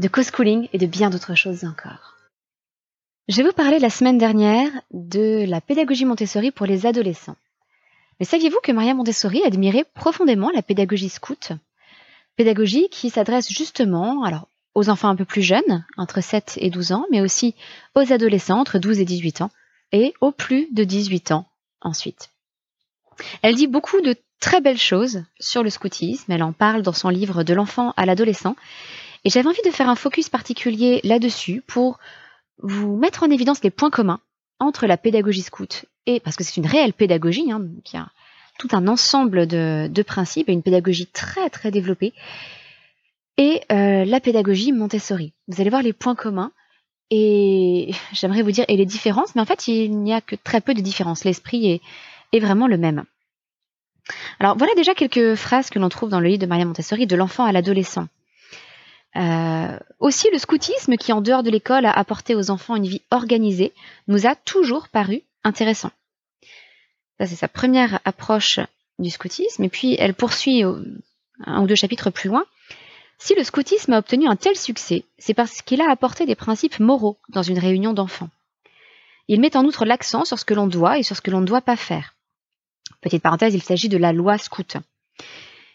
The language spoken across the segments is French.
de co-schooling et de bien d'autres choses encore. Je vous parler la semaine dernière de la pédagogie Montessori pour les adolescents. Mais saviez-vous que Maria Montessori admirait profondément la pédagogie scout? Pédagogie qui s'adresse justement alors, aux enfants un peu plus jeunes, entre 7 et 12 ans, mais aussi aux adolescents entre 12 et 18 ans, et aux plus de 18 ans ensuite. Elle dit beaucoup de très belles choses sur le scoutisme, elle en parle dans son livre De l'enfant à l'adolescent, et j'avais envie de faire un focus particulier là-dessus pour vous mettre en évidence les points communs entre la pédagogie scout et, parce que c'est une réelle pédagogie, hein, qui a tout un ensemble de, principes et une pédagogie très très développée, et euh, la pédagogie Montessori. Vous allez voir les points communs et j'aimerais vous dire et les différences, mais en fait il n'y a que très peu de différences. L'esprit est, est vraiment le même. Alors voilà déjà quelques phrases que l'on trouve dans le livre de Maria Montessori, de l'enfant à l'adolescent. Euh, aussi, le scoutisme, qui en dehors de l'école a apporté aux enfants une vie organisée, nous a toujours paru intéressant. Ça, c'est sa première approche du scoutisme. Et puis, elle poursuit un ou deux chapitres plus loin. Si le scoutisme a obtenu un tel succès, c'est parce qu'il a apporté des principes moraux dans une réunion d'enfants. Il met en outre l'accent sur ce que l'on doit et sur ce que l'on ne doit pas faire. Petite parenthèse, il s'agit de la loi scout.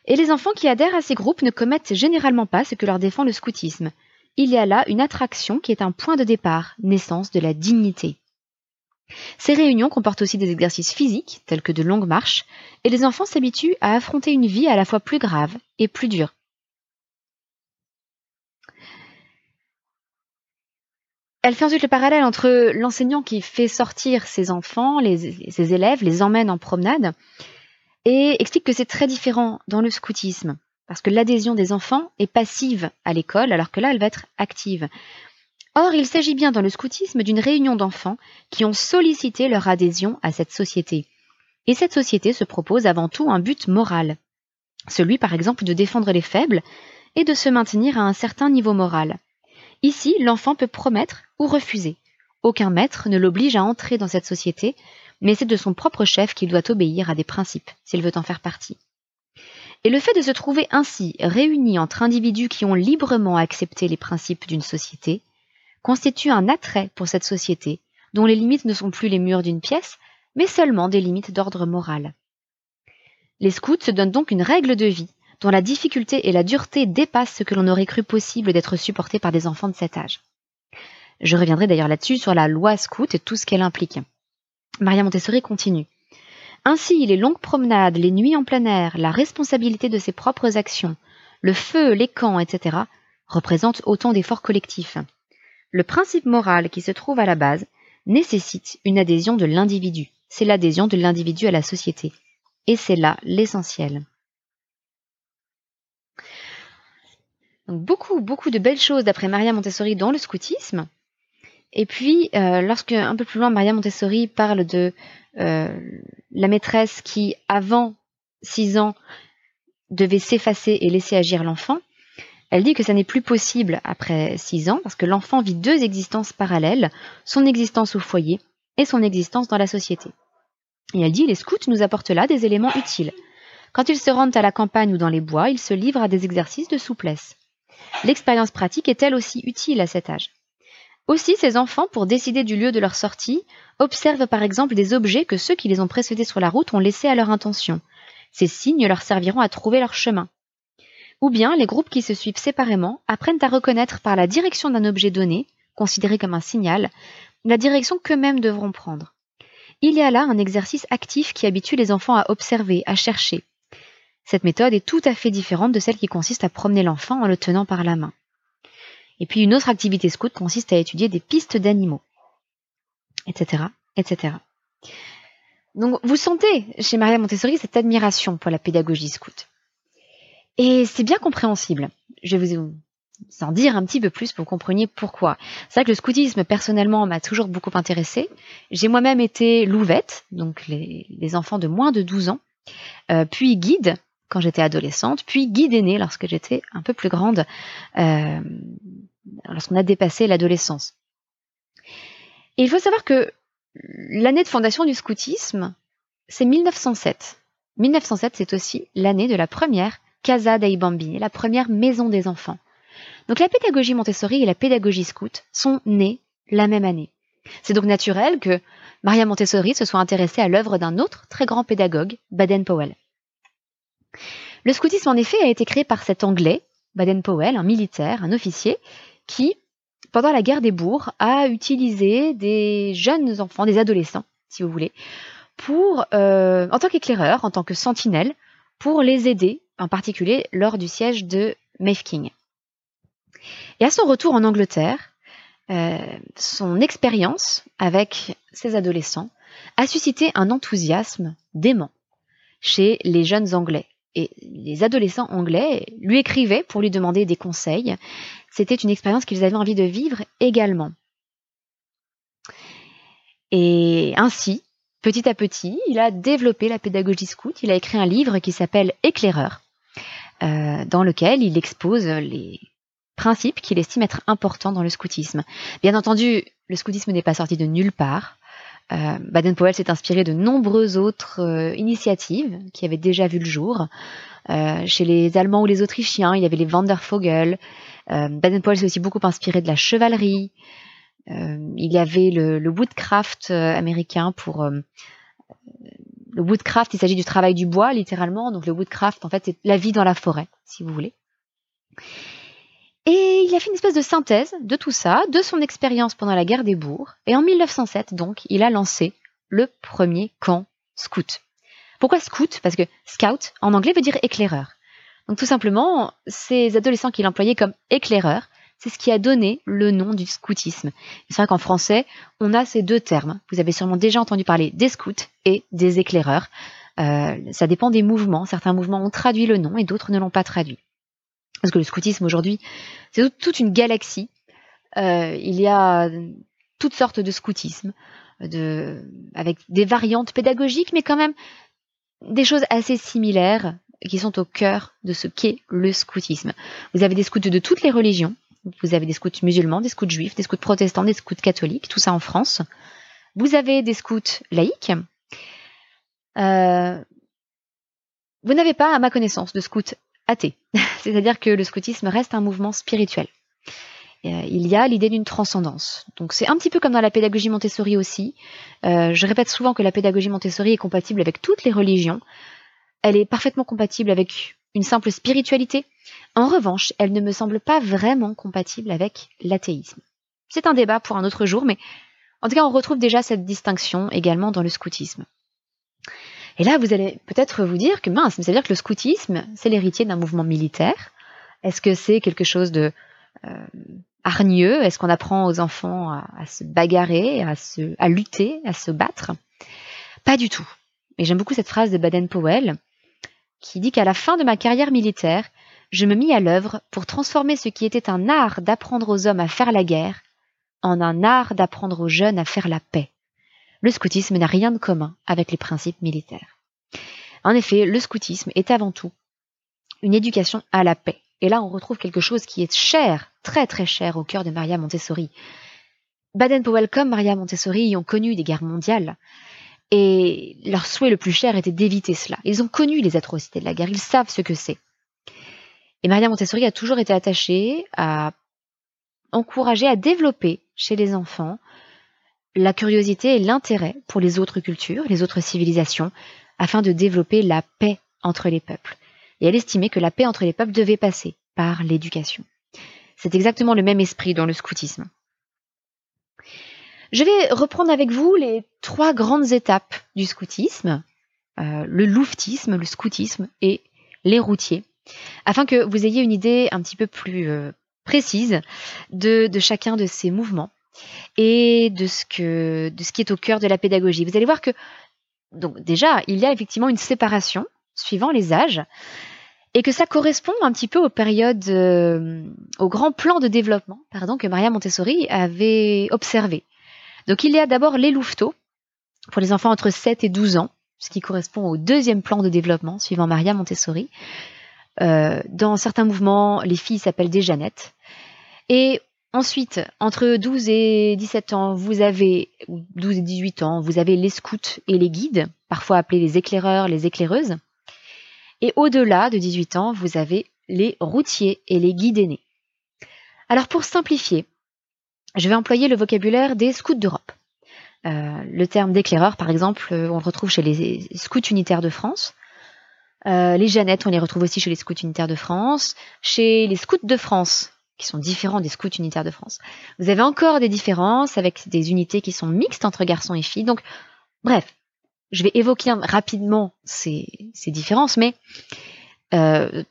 Et les enfants qui adhèrent à ces groupes ne commettent généralement pas ce que leur défend le scoutisme. Il y a là une attraction qui est un point de départ, naissance de la dignité. Ces réunions comportent aussi des exercices physiques, tels que de longues marches, et les enfants s'habituent à affronter une vie à la fois plus grave et plus dure. Elle fait ensuite le parallèle entre l'enseignant qui fait sortir ses enfants, ses élèves, les emmène en promenade, et explique que c'est très différent dans le scoutisme, parce que l'adhésion des enfants est passive à l'école, alors que là, elle va être active. Or, il s'agit bien dans le scoutisme d'une réunion d'enfants qui ont sollicité leur adhésion à cette société. Et cette société se propose avant tout un but moral, celui par exemple de défendre les faibles et de se maintenir à un certain niveau moral. Ici, l'enfant peut promettre ou refuser. Aucun maître ne l'oblige à entrer dans cette société, mais c'est de son propre chef qu'il doit obéir à des principes, s'il veut en faire partie. Et le fait de se trouver ainsi réunis entre individus qui ont librement accepté les principes d'une société constitue un attrait pour cette société, dont les limites ne sont plus les murs d'une pièce, mais seulement des limites d'ordre moral. Les scouts se donnent donc une règle de vie, dont la difficulté et la dureté dépassent ce que l'on aurait cru possible d'être supporté par des enfants de cet âge. Je reviendrai d'ailleurs là-dessus sur la loi scout et tout ce qu'elle implique. Maria Montessori continue. Ainsi, les longues promenades, les nuits en plein air, la responsabilité de ses propres actions, le feu, les camps, etc., représentent autant d'efforts collectifs. Le principe moral qui se trouve à la base nécessite une adhésion de l'individu. C'est l'adhésion de l'individu à la société. Et c'est là l'essentiel. beaucoup, beaucoup de belles choses d'après Maria Montessori dans le scoutisme. Et puis, euh, lorsque un peu plus loin, Maria Montessori parle de euh, la maîtresse qui, avant six ans, devait s'effacer et laisser agir l'enfant, elle dit que ça n'est plus possible après six ans parce que l'enfant vit deux existences parallèles, son existence au foyer et son existence dans la société. Et elle dit les scouts nous apportent là des éléments utiles. Quand ils se rendent à la campagne ou dans les bois, ils se livrent à des exercices de souplesse. L'expérience pratique est elle aussi utile à cet âge. Aussi, ces enfants, pour décider du lieu de leur sortie, observent par exemple des objets que ceux qui les ont précédés sur la route ont laissés à leur intention. Ces signes leur serviront à trouver leur chemin. Ou bien les groupes qui se suivent séparément apprennent à reconnaître par la direction d'un objet donné, considéré comme un signal, la direction qu'eux-mêmes devront prendre. Il y a là un exercice actif qui habitue les enfants à observer, à chercher. Cette méthode est tout à fait différente de celle qui consiste à promener l'enfant en le tenant par la main. Et puis une autre activité scout consiste à étudier des pistes d'animaux, etc., etc. Donc vous sentez chez Maria Montessori cette admiration pour la pédagogie scout. Et c'est bien compréhensible. Je vais vous s'en dire un petit peu plus pour que compreniez pourquoi. C'est vrai que le scoutisme, personnellement, m'a toujours beaucoup intéressé. J'ai moi-même été louvette, donc les, enfants de moins de 12 ans, euh, puis guide quand j'étais adolescente, puis guide aîné lorsque j'étais un peu plus grande, euh, lorsqu'on a dépassé l'adolescence. Et il faut savoir que l'année de fondation du scoutisme, c'est 1907. 1907, c'est aussi l'année de la première Casa dei Bambini, la première maison des enfants. Donc la pédagogie Montessori et la pédagogie scout sont nées la même année. C'est donc naturel que Maria Montessori se soit intéressée à l'œuvre d'un autre très grand pédagogue, Baden-Powell. Le scoutisme, en effet, a été créé par cet Anglais, Baden-Powell, un militaire, un officier, qui, pendant la guerre des bourgs, a utilisé des jeunes enfants, des adolescents, si vous voulez, pour, euh, en tant qu'éclaireur, en tant que sentinelle, pour les aider, en particulier lors du siège de Mafeking. Et à son retour en Angleterre, euh, son expérience avec ces adolescents a suscité un enthousiasme dément chez les jeunes Anglais. Et les adolescents anglais lui écrivaient pour lui demander des conseils. C'était une expérience qu'ils avaient envie de vivre également. Et ainsi, petit à petit, il a développé la pédagogie scout. Il a écrit un livre qui s'appelle Éclaireur, euh, dans lequel il expose les principes qu'il estime être importants dans le scoutisme. Bien entendu, le scoutisme n'est pas sorti de nulle part. Euh, Baden-Powell s'est inspiré de nombreuses autres euh, initiatives qui avaient déjà vu le jour. Euh, chez les Allemands ou les Autrichiens, il y avait les Wandervogel. Baden-Powell s'est aussi beaucoup inspiré de la chevalerie. il y avait le, le woodcraft américain pour le woodcraft. Il s'agit du travail du bois, littéralement. Donc le woodcraft, en fait, c'est la vie dans la forêt, si vous voulez. Et il a fait une espèce de synthèse de tout ça, de son expérience pendant la guerre des bourgs. Et en 1907, donc, il a lancé le premier camp scout. Pourquoi scout? Parce que scout, en anglais, veut dire éclaireur. Donc tout simplement, ces adolescents qu'il employait comme éclaireurs, c'est ce qui a donné le nom du scoutisme. C'est vrai qu'en français, on a ces deux termes. Vous avez sûrement déjà entendu parler des scouts et des éclaireurs. Euh, ça dépend des mouvements. Certains mouvements ont traduit le nom et d'autres ne l'ont pas traduit. Parce que le scoutisme aujourd'hui, c'est toute une galaxie. Euh, il y a toutes sortes de scoutisme, avec des variantes pédagogiques, mais quand même des choses assez similaires qui sont au cœur de ce qu'est le scoutisme. Vous avez des scouts de toutes les religions. Vous avez des scouts musulmans, des scouts juifs, des scouts protestants, des scouts catholiques, tout ça en France. Vous avez des scouts laïcs. Euh, vous n'avez pas, à ma connaissance, de scouts athée. C'est-à-dire que le scoutisme reste un mouvement spirituel. Euh, il y a l'idée d'une transcendance. Donc c'est un petit peu comme dans la pédagogie Montessori aussi. Euh, je répète souvent que la pédagogie Montessori est compatible avec toutes les religions. Elle est parfaitement compatible avec une simple spiritualité. En revanche, elle ne me semble pas vraiment compatible avec l'athéisme. C'est un débat pour un autre jour, mais en tout cas, on retrouve déjà cette distinction également dans le scoutisme. Et là, vous allez peut-être vous dire que mince, mais ça veut dire que le scoutisme, c'est l'héritier d'un mouvement militaire. Est-ce que c'est quelque chose de euh, hargneux? Est-ce qu'on apprend aux enfants à, se bagarrer, à, se, à lutter, à se battre? Pas du tout. Et j'aime beaucoup cette phrase de Baden-Powell qui dit qu'à la fin de ma carrière militaire, je me mis à l'œuvre pour transformer ce qui était un art d'apprendre aux hommes à faire la guerre en un art d'apprendre aux jeunes à faire la paix le scoutisme n'a rien de commun avec les principes militaires. En effet, le scoutisme est avant tout une éducation à la paix. Et là, on retrouve quelque chose qui est cher, très très cher au cœur de Maria Montessori. Baden-Powell comme Maria Montessori ont connu des guerres mondiales. Et leur souhait le plus cher était d'éviter cela. Ils ont connu les atrocités de la guerre, ils savent ce que c'est. Et Maria Montessori a toujours été attachée à encourager, à développer chez les enfants la curiosité et l'intérêt pour les autres cultures, les autres civilisations, afin de développer la paix entre les peuples. Et elle estimait que la paix entre les peuples devait passer par l'éducation. C'est exactement le même esprit dans le scoutisme. Je vais reprendre avec vous les trois grandes étapes du scoutisme, euh, le louvetisme, le scoutisme et les routiers, afin que vous ayez une idée un petit peu plus euh, précise de, de chacun de ces mouvements et de ce, que, de ce qui est au cœur de la pédagogie. Vous allez voir que, donc déjà, il y a effectivement une séparation suivant les âges. et que ça correspond un petit peu aux périodes, euh, au grand plan de développement, pardon, que Maria Montessori avait observé. Donc il y a d'abord les louveteaux pour les enfants entre 7 et 12 ans, ce qui correspond au deuxième plan de développement suivant Maria Montessori. Euh, dans certains mouvements, les filles s'appellent des Jeannettes. Et ensuite, entre 12 et 17 ans, vous avez, 12 et 18 ans, vous avez les scouts et les guides, parfois appelés les éclaireurs, les éclaireuses. Et au-delà de 18 ans, vous avez les routiers et les guides aînés. Alors pour simplifier, je vais employer le vocabulaire des scouts d'Europe. Euh, le terme d'éclaireur, par exemple, euh, on le retrouve chez les scouts unitaires de France. Euh, les Jeannettes, on les retrouve aussi chez les scouts unitaires de France. Chez les scouts de France, qui sont différents des scouts unitaires de France. Vous avez encore des différences avec des unités qui sont mixtes entre garçons et filles. Donc, bref, je vais évoquer rapidement ces, différences, mais euh,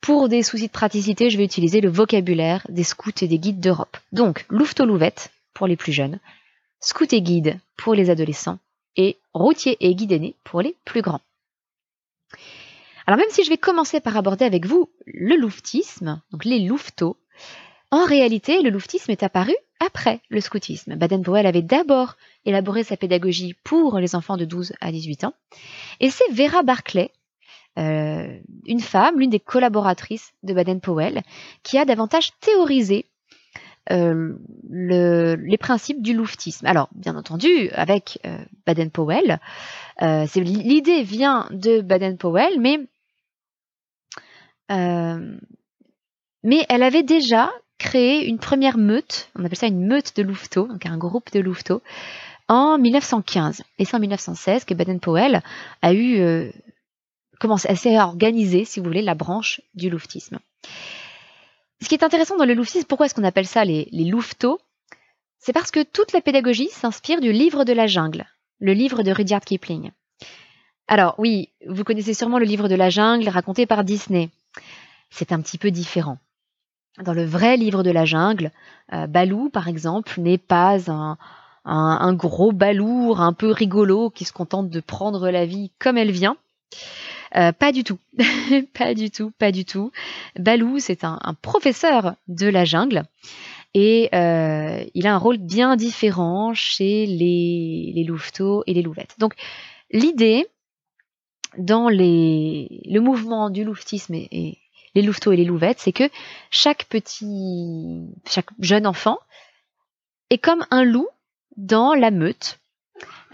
pour des soucis de praticité, je vais utiliser le vocabulaire des scouts et des guides d'Europe. Donc, louveteau-louvette pour les plus jeunes, scout et guide pour les adolescents, et routier et guide aîné pour les plus grands. Alors même si je vais commencer par aborder avec vous le louvetisme, donc les louveteaux, en réalité, le louvetisme est apparu après le scoutisme. Baden-Powell avait d'abord élaboré sa pédagogie pour les enfants de 12 à 18 ans. Et c'est Vera Barclay, euh, une femme, l'une des collaboratrices de Baden-Powell, qui a davantage théorisé euh, les principes du louvetisme. Alors, bien entendu, avec euh, Baden-Powell, l'idée vient de Baden-Powell, mais mais elle avait déjà créé une première meute, on appelle ça une meute de louveteaux, donc un groupe de louveteaux, en 1915. Et c'est en 1916 que Baden-Powell a eu euh, commencé à organiser, si vous voulez, la branche du louvetisme. Ce qui est intéressant dans le louvetisme, pourquoi est-ce qu'on appelle ça les, les louveteaux? C'est parce que toute la pédagogie s'inspire du livre de la jungle, le livre de Rudyard Kipling. Alors oui, vous connaissez sûrement le livre de la jungle raconté par Disney. C'est un petit peu différent. Dans le vrai livre de la jungle, euh, Balou, par exemple, n'est pas un, gros balourd un peu rigolo qui se contente de prendre la vie comme elle vient. Euh, pas du tout, pas du tout, pas du tout. Balou, c'est un, professeur de la jungle et euh, il a un rôle bien différent chez les, les louveteaux et les louvettes. Donc l'idée dans les, le mouvement du louvetisme et les louveteaux et les louvettes, c'est que chaque petit, chaque jeune enfant est comme un loup dans la meute,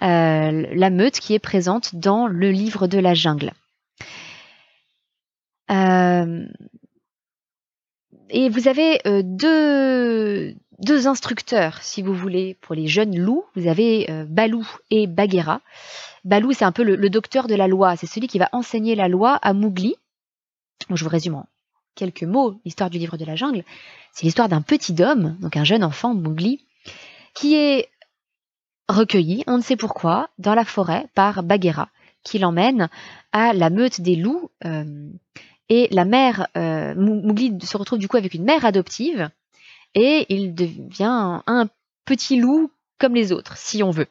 euh, la meute qui est présente dans le livre de la jungle. Euh, et vous avez euh, deux, deux instructeurs, si vous voulez, pour les jeunes loups. Vous avez Balou et Bagheera. Balou, c'est un peu le, docteur de la loi. C'est celui qui va enseigner la loi à Mowgli. Je vous résume en quelques mots l'histoire du livre de la jungle. C'est l'histoire d'un petit homme, donc un jeune enfant, Mowgli, qui est recueilli, on ne sait pourquoi, dans la forêt par Bagheera, qui l'emmène à la meute des loups. Euh, et la mère, euh, se retrouve du coup avec une mère adoptive, et il devient un petit loup comme les autres, si on veut.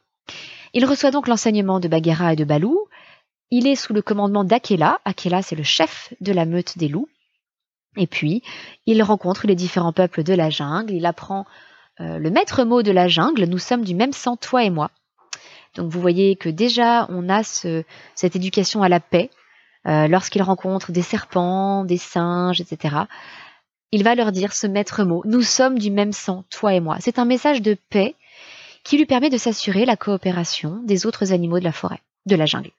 Il reçoit donc l'enseignement de Bagheera et de Balou. Il est sous le commandement d'Akela. Akela, c'est le chef de la meute des loups. Et puis, il rencontre les différents peuples de la jungle, il apprend euh, le maître mot de la jungle, nous sommes du même sang, toi et moi. Donc vous voyez que déjà, on a cette éducation à la paix. Euh, lorsqu'il rencontre des serpents, des singes, etc., il va leur dire ce maître mot, nous sommes du même sang, toi et moi. C'est un message de paix qui lui permet de s'assurer la coopération des autres animaux de la forêt, de la jungle.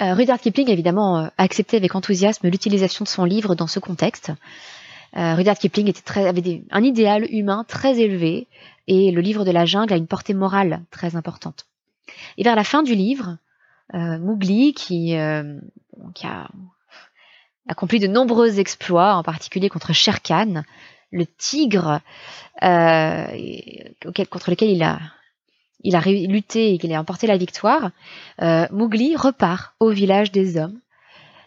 Euh, Rudyard Kipling, évidemment, euh, accepté avec enthousiasme l'utilisation de son livre dans ce contexte. Euh, Rudyard Kipling avait un idéal humain très élevé et le livre de la jungle a une portée morale très importante. Et vers la fin du livre, euh, Mowgli, qui, qui a accompli de nombreux exploits, en particulier contre Shere Khan, le tigre contre lequel il a lutté et qu'il a emporté la victoire, euh, Mowgli repart au village des hommes.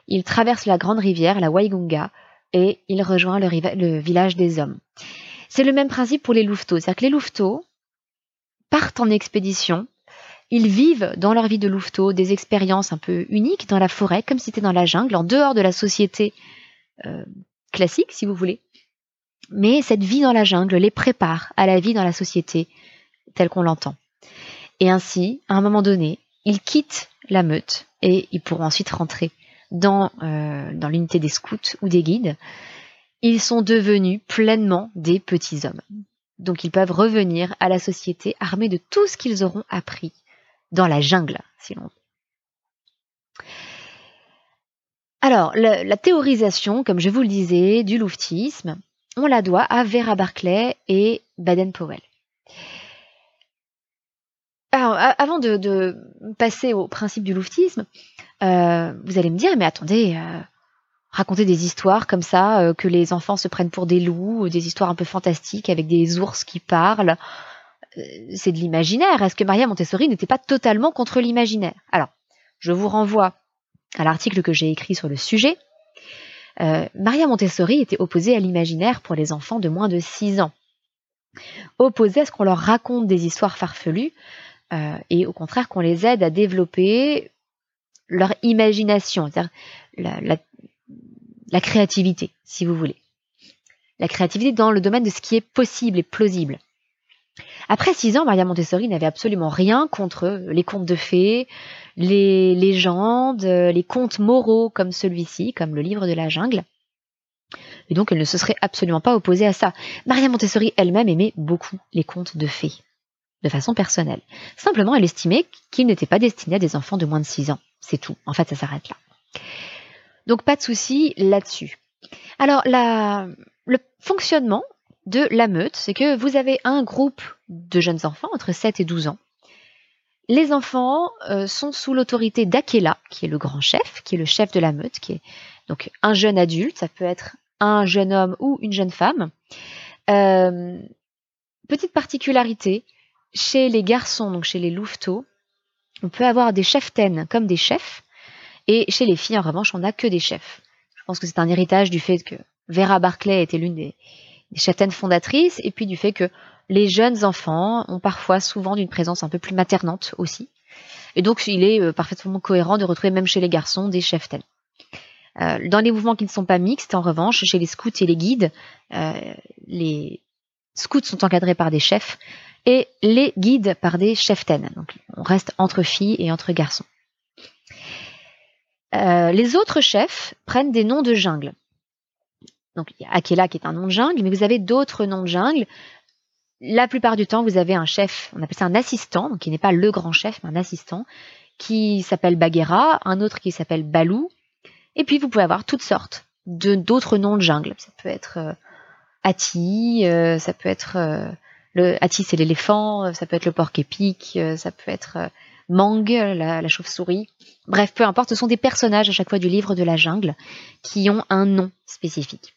Il traverse la grande rivière, la Waigunga, et il rejoint le, village des hommes. C'est le même principe pour les louveteaux. C'est-à-dire que les louveteaux partent en expédition Ils vivent dans leur vie de louveteau des expériences un peu uniques dans la forêt, comme si c'était dans la jungle, en dehors de la société euh, classique, si vous voulez. Mais cette vie dans la jungle les prépare à la vie dans la société telle qu'on l'entend. Et ainsi, à un moment donné, ils quittent la meute et ils pourront ensuite rentrer dans, euh, dans l'unité des scouts ou des guides. Ils sont devenus pleinement des petits hommes. Donc ils peuvent revenir à la société armés de tout ce qu'ils auront appris dans la jungle, si l'on veut. Alors, la, théorisation, comme je vous le disais, du louvetisme, on la doit à Vera Barclay et Baden-Powell. Alors, avant de, passer au principe du louvetisme, euh, vous allez me dire, mais attendez, euh, raconter des histoires comme ça, euh, que les enfants se prennent pour des loups, des histoires un peu fantastiques avec des ours qui parlent, c'est de l'imaginaire. Est-ce que Maria Montessori n'était pas totalement contre l'imaginaire? Alors, je vous renvoie à l'article que j'ai écrit sur le sujet. Maria Montessori était opposée à l'imaginaire pour les enfants de moins de 6 ans. Opposée à ce qu'on leur raconte des histoires farfelues, euh, et au contraire qu'on les aide à développer leur imagination, c'est-à-dire la, créativité, si vous voulez. La créativité dans le domaine de ce qui est possible et plausible. Après six ans, Maria Montessori n'avait absolument rien contre les contes de fées, les légendes, les contes moraux comme celui-ci, comme le livre de la jungle. Et donc elle ne se serait absolument pas opposée à ça. Maria Montessori elle-même aimait beaucoup les contes de fées de façon personnelle. Simplement, elle estimait qu'il n'était pas destiné à des enfants de moins de 6 ans. C'est tout. En fait, ça s'arrête là. Donc, pas de souci là-dessus. Alors, le fonctionnement de la meute, c'est que vous avez un groupe de jeunes enfants entre 7 et 12 ans. Les enfants euh, sont sous l'autorité d'Akela, qui est le grand chef, qui est le chef de la meute, qui est donc un jeune adulte, ça peut être un jeune homme ou une jeune femme. Euh, petite particularité, chez les garçons, donc chez les louveteaux, on peut avoir des cheftaines comme des chefs, et chez les filles, en revanche, on n'a que des chefs. Je pense que c'est un héritage du fait que Vera Barclay était l'une des, des fondatrices, et puis du fait que les jeunes enfants ont parfois souvent d'une présence un peu plus maternante aussi. Et donc, il est euh, parfaitement cohérent de retrouver même chez les garçons des cheftaines. Euh, dans les mouvements qui ne sont pas mixtes, en revanche, chez les scouts et les guides, euh, les scouts sont encadrés par des chefs, et les guides par des cheftaines. Donc on reste entre filles et entre garçons. Euh, les autres chefs prennent des noms de jungle. Donc Akela qui est un nom de jungle, mais vous avez d'autres noms de jungle. La plupart du temps, vous avez un chef, on appelle ça un assistant, donc qui n'est pas le grand chef, mais un assistant, qui s'appelle Bagheera, un autre qui s'appelle Balou, et puis vous pouvez avoir toutes sortes d'autres noms de jungle. Ça peut être euh, Ati, euh, ça peut être le Ati, c'est l'éléphant, euh, ça peut être le porc épic, euh, ça peut être euh, Mang, la, chauve-souris. Bref, peu importe, ce sont des personnages à chaque fois du livre de la jungle qui ont un nom spécifique.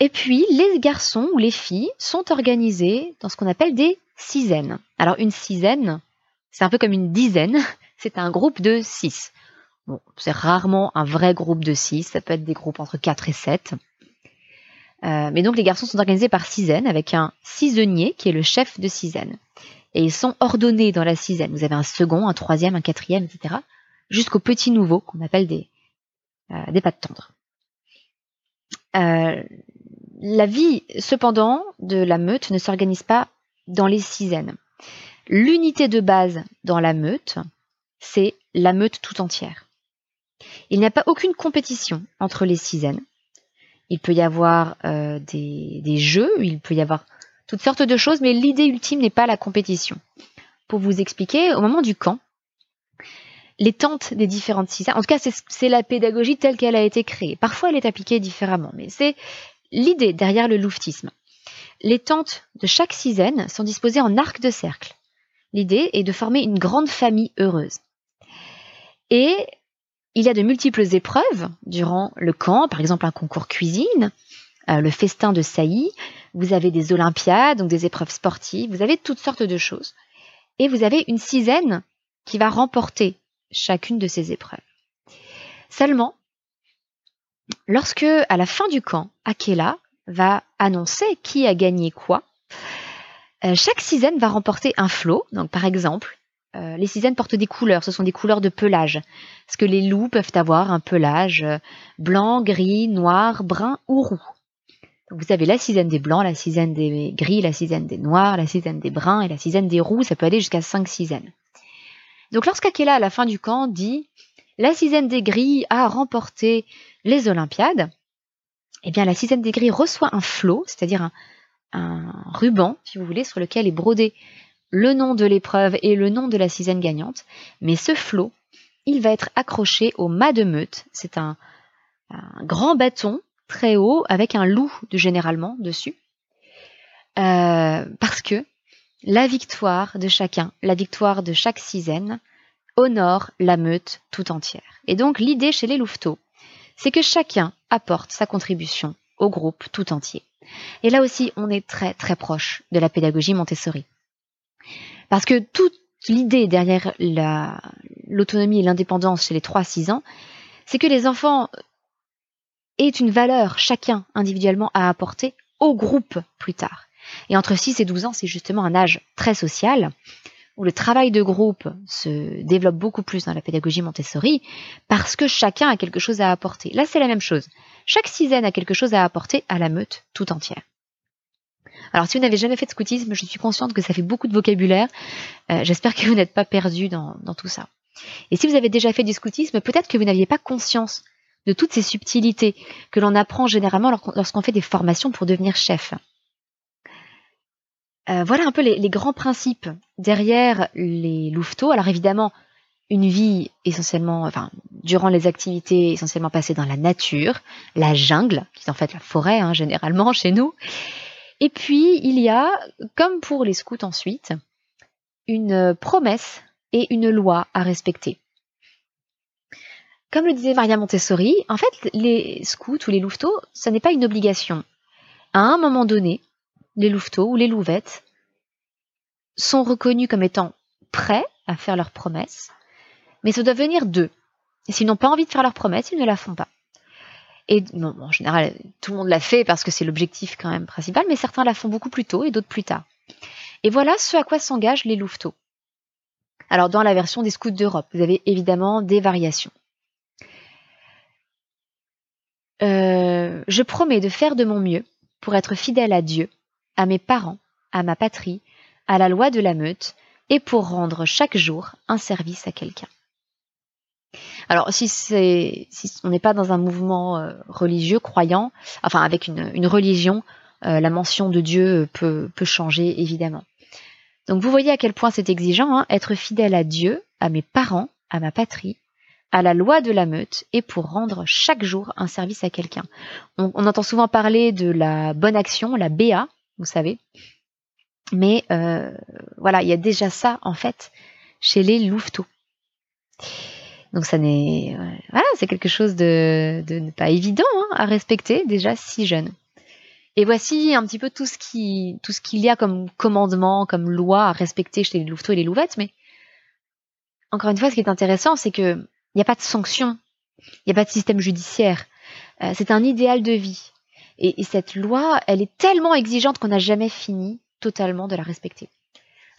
Et puis, les garçons ou les filles sont organisés dans ce qu'on appelle des sizaines. Alors, une sizaine, c'est un peu comme une dizaine, c'est un groupe de six. Bon, c'est rarement un vrai groupe de six, ça peut être des groupes entre 4 et 7. Euh, mais donc les garçons sont organisés par sizaine avec un cisonnier qui est le chef de sizaine. Et ils sont ordonnés dans la sizaine. Vous avez un second, un troisième, un quatrième, etc. Jusqu'aux petits nouveaux qu'on appelle des, euh, des pattes tendres. Euh, la vie, cependant, de la meute ne s'organise pas dans les sizaines. L'unité de base dans la meute, c'est la meute tout entière. Il n'y a pas aucune compétition entre les sizaines il peut y avoir euh, des, jeux, il peut y avoir toutes sortes de choses, mais l'idée ultime n'est pas la compétition. Pour vous expliquer, au moment du camp, les tentes des différentes cisanes, en tout cas c'est la pédagogie telle qu'elle a été créée. Parfois elle est appliquée différemment, mais c'est l'idée derrière le louvetisme. Les tentes de chaque cisane sont disposées en arc de cercle. L'idée est de former une grande famille heureuse. Et il y a de multiples épreuves durant le camp, par exemple un concours cuisine, euh, le festin de saillie, vous avez des olympiades, donc des épreuves sportives, vous avez toutes sortes de choses. Et vous avez une sizaine qui va remporter chacune de ces épreuves. Seulement, lorsque, à la fin du camp, Akela va annoncer qui a gagné quoi, Euh, chaque cisène va remporter un flot. Donc, par exemple, euh, les cisènes portent des couleurs. Ce sont des couleurs de pelage. Parce que les loups peuvent avoir un pelage euh, blanc, gris, noir, brun ou roux. Vous avez la cisène des blancs, la cisène des gris, la cisène des noirs, la cisène des bruns et la cisène des roux. Ça peut aller jusqu'à 5 cisènes. Donc, lorsqu'Akela, à la fin du camp, dit la cisène des gris a remporté les Olympiades, eh bien, la cisène des gris reçoit un flot, c'est-à-dire un, ruban, si vous voulez, sur lequel est brodé le nom de l'épreuve et le nom de la cisène gagnante. Mais ce flot, il va être accroché au mât de meute. C'est un, grand bâton très haut avec un loup de, généralement dessus. Euh, parce que la victoire de chacun, la victoire de chaque cisène, honore la meute tout entière. Et donc l'idée chez les louveteaux, c'est que chacun apporte sa contribution au groupe tout entier. Et là aussi, on est très très proche de la pédagogie Montessori. Parce que toute l'idée derrière l'autonomie et l'indépendance chez les 3-6 ans, c'est que les enfants aient une valeur chacun individuellement à apporter au groupe plus tard. Et entre 6 et 12 ans, c'est justement un âge très social où le travail de groupe se développe beaucoup plus dans la pédagogie Montessori parce que chacun a quelque chose à apporter. Là, c'est la même chose. Chaque sixième a quelque chose à apporter à la meute tout entière. Alors, si vous n'avez jamais fait de scoutisme, je suis consciente que ça fait beaucoup de vocabulaire. Euh, j'espère que vous n'êtes pas perdu dans tout ça. Et si vous avez déjà fait du scoutisme, peut-être que vous n'aviez pas conscience de toutes ces subtilités que l'on apprend généralement lorsqu'on fait des formations pour devenir chef. Euh, voilà un peu les, grands principes derrière les louveteaux. Alors évidemment, une vie essentiellement, enfin, durant les activités essentiellement passées dans la nature, la jungle, qui est en fait la forêt hein, généralement chez nous. Et puis il y a, comme pour les scouts ensuite, une promesse et une loi à respecter. Comme le disait Maria Montessori, en fait, les scouts ou les louveteaux, ce n'est pas une obligation. À un moment donné, les louveteaux ou les louvettes sont reconnus comme étant prêts à faire leurs promesses, mais ça doit venir d'eux. Et s'ils n'ont pas envie de faire leurs promesses, ils ne la font pas. Et en général, tout le monde l'a fait parce que c'est l'objectif quand même principal, mais certains la font beaucoup plus tôt et d'autres plus tard. Et voilà ce à quoi s'engagent les louveteaux. Alors dans la version des scouts d'Europe, vous avez évidemment des variations. Euh, je promets de faire de mon mieux pour être fidèle à Dieu à mes parents, à ma patrie, à la loi de la meute, et pour rendre chaque jour un service à quelqu'un. Alors, si on n'est pas dans un mouvement euh, religieux, croyant, enfin avec une, religion, euh, la mention de Dieu peut, peut, changer évidemment. Donc, vous voyez à quel point c'est exigeant, hein, être fidèle à Dieu, à mes parents, à ma patrie, à la loi de la meute, et pour rendre chaque jour un service à quelqu'un. On, on entend souvent parler de la bonne action, la BA, vous savez. Mais euh, voilà, il y a déjà ça en fait chez les louveteaux. Donc ça n'est voilà, c'est quelque chose de, de, pas évident hein, à respecter déjà si jeune. Et voici un petit peu tout ce qui tout ce qu'il y a comme commandement, comme loi à respecter chez les louveteaux et les louvettes. Mais encore une fois, ce qui est intéressant, c'est que il n'y a pas de sanction, il n'y a pas de système judiciaire. Euh, c'est un idéal de vie. Et, cette loi, elle est tellement exigeante qu'on n'a jamais fini totalement de la respecter.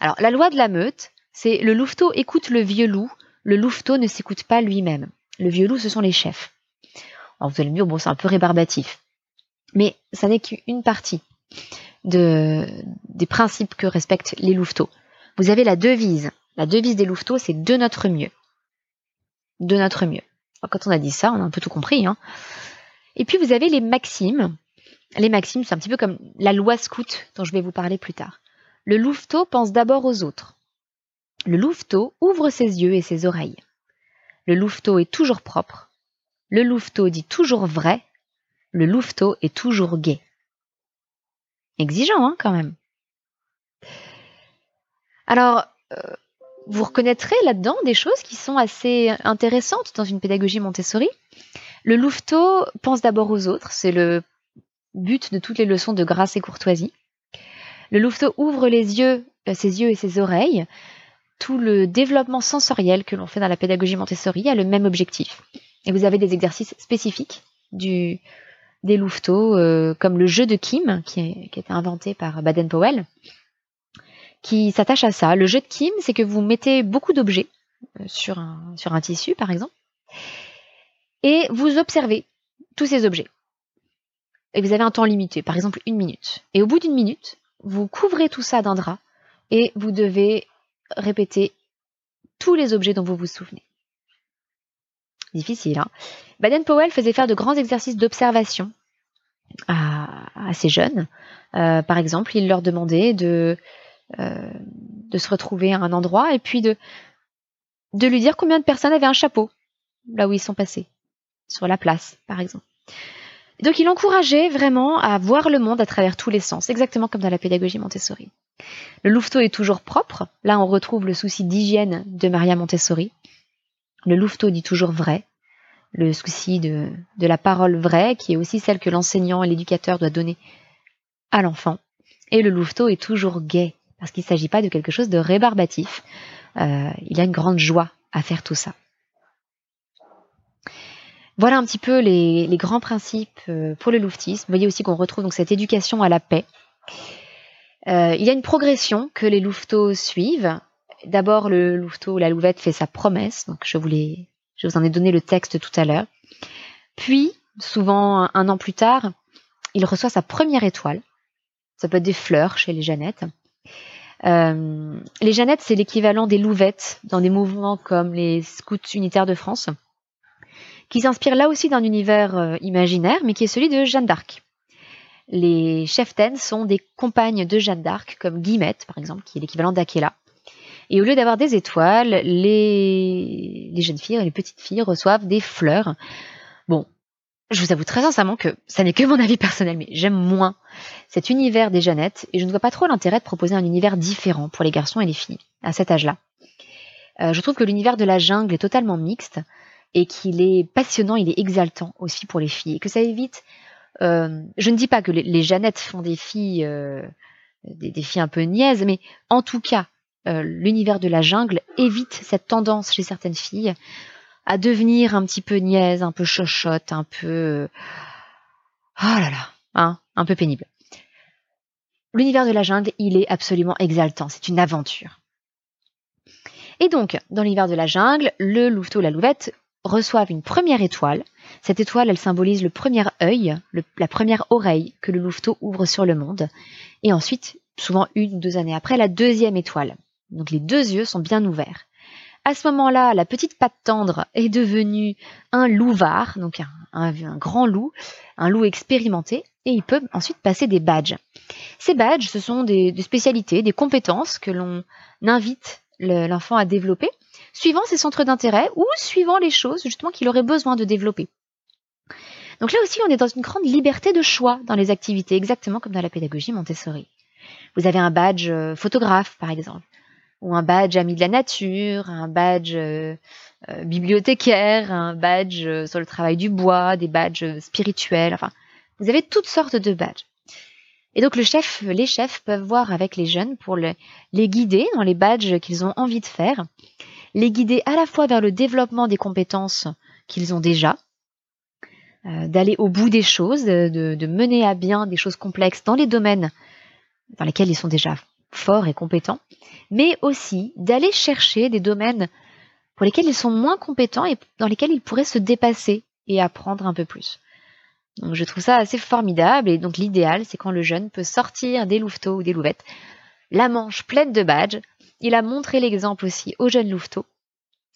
Alors, la loi de la meute, c'est le louveteau écoute le vieux loup, le louveteau ne s'écoute pas lui-même. Le vieux loup, ce sont les chefs. Alors, vous allez me dire, bon, c'est un peu rébarbatif. Mais ça n'est qu'une partie de, des principes que respectent les louveteaux. Vous avez la devise. La devise des louveteaux, c'est de notre mieux. De notre mieux. quand on a dit ça, on a un peu tout compris. Hein. Et puis vous avez les maximes les maximes, c'est un petit peu comme la loi scout dont je vais vous parler plus tard. Le louveteau pense d'abord aux autres. Le louveteau ouvre ses yeux et ses oreilles. Le louveteau est toujours propre. Le louveteau dit toujours vrai. Le louveteau est toujours gai. Exigeant, hein, quand même. Alors, euh, vous reconnaîtrez là-dedans des choses qui sont assez intéressantes dans une pédagogie Montessori. Le louveteau pense d'abord aux autres, c'est le but de toutes les leçons de grâce et courtoisie. Le louveteau ouvre les yeux, euh, ses yeux et ses oreilles. Tout le développement sensoriel que l'on fait dans la pédagogie Montessori a le même objectif. Et vous avez des exercices spécifiques des louveteaux, euh, comme le jeu de Kim, qui, a été inventé par Baden-Powell, qui s'attache à ça. Le jeu de Kim, c'est que vous mettez beaucoup d'objets euh, sur un tissu, par exemple, et vous observez tous ces objets. Et vous avez un temps limité, par exemple une minute. Et au bout d'une minute, vous couvrez tout ça d'un drap et vous devez répéter tous les objets dont vous vous souvenez. Difficile, hein Baden-Powell faisait faire de grands exercices d'observation à, ces jeunes. Euh, par exemple, il leur demandait de, euh, de se retrouver à un endroit et puis de lui dire combien de personnes avaient un chapeau là où ils sont passés, sur la place, par exemple. Donc il encourageait vraiment à voir le monde à travers tous les sens, exactement comme dans la pédagogie Montessori. Le louveteau est toujours propre. Là, on retrouve le souci d'hygiène de Maria Montessori. Le louveteau dit toujours vrai. Le souci de, la parole vraie, qui est aussi celle que l'enseignant et l'éducateur doit donner à l'enfant. Et le louveteau est toujours gai, parce qu'il ne s'agit pas de quelque chose de rébarbatif. Euh, il a une grande joie à faire tout ça. Voilà un petit peu les, grands principes euh, pour le louvetisme. Vous voyez aussi qu'on retrouve donc cette éducation à la paix. Euh, il y a une progression que les louveteaux suivent. D'abord, le louveteau, la louvette fait sa promesse. Donc, je vous, je vous en ai donné le texte tout à l'heure. Puis, souvent un, an plus tard, il reçoit sa première étoile. Ça peut être des fleurs chez les Jeannettes. Euh, les Jeannettes, c'est l'équivalent des louvettes dans des mouvements comme les scouts unitaires de France qui s'inspire là aussi d'un univers euh, imaginaire, mais qui est celui de Jeanne d'Arc. Les cheftaines sont des compagnes de Jeanne d'Arc, comme Guillemette, par exemple, qui est l'équivalent d'Akela. Et au lieu d'avoir des étoiles, les... jeunes filles, les petites filles reçoivent des fleurs. Bon, je vous avoue très sincèrement que ça n'est que mon avis personnel, mais j'aime moins cet univers des Jeannettes et je ne vois pas trop l'intérêt de proposer un univers différent pour les garçons et les filles à cet âge-là. Euh, je trouve que l'univers de la jungle est totalement mixte et qu'il est passionnant, il est exaltant aussi pour les filles, et que ça évite. Euh, je ne dis pas que les, les Jeannettes font des filles, euh, des, filles un peu niaises, mais en tout cas, euh, l'univers de la jungle évite cette tendance chez certaines filles à devenir un petit peu niaise, un peu chochotte, un peu, oh là là, hein, un peu pénible. L'univers de la jungle, il est absolument exaltant, c'est une aventure. Et donc, dans l'univers de la jungle, le louveteau, la louvette, reçoivent une première étoile. Cette étoile, elle symbolise le premier œil, la première oreille que le louveteau ouvre sur le monde. Et ensuite, souvent une ou deux années après, la deuxième étoile. Donc les deux yeux sont bien ouverts. À ce moment-là, la petite patte tendre est devenue un louvard, donc un, grand loup, un loup expérimenté, et il peut ensuite passer des badges. Ces badges, ce sont des spécialités, des compétences que l'on invite l'enfant à développer suivant ses centres d'intérêt ou suivant les choses justement qu'il aurait besoin de développer. Donc là aussi, on est dans une grande liberté de choix dans les activités, exactement comme dans la pédagogie Montessori. Vous avez un badge euh, photographe, par exemple, ou un badge ami de la nature, un badge euh, euh, bibliothécaire, un badge sur le travail du bois, des badges spirituels, enfin, vous avez toutes sortes de badges. Et donc le chef, les chefs peuvent voir avec les jeunes pour les guider dans les badges qu'ils ont envie de faire les guider à la fois vers le développement des compétences qu'ils ont déjà, euh, d'aller au bout des choses, de, mener à bien des choses complexes dans les domaines dans lesquels ils sont déjà forts et compétents, mais aussi d'aller chercher des domaines pour lesquels ils sont moins compétents et dans lesquels ils pourraient se dépasser et apprendre un peu plus. Donc je trouve ça assez formidable et donc l'idéal c'est quand le jeune peut sortir des louveteaux ou des louvettes, la manche pleine de badges, il a montré l'exemple aussi aux jeunes louveteaux.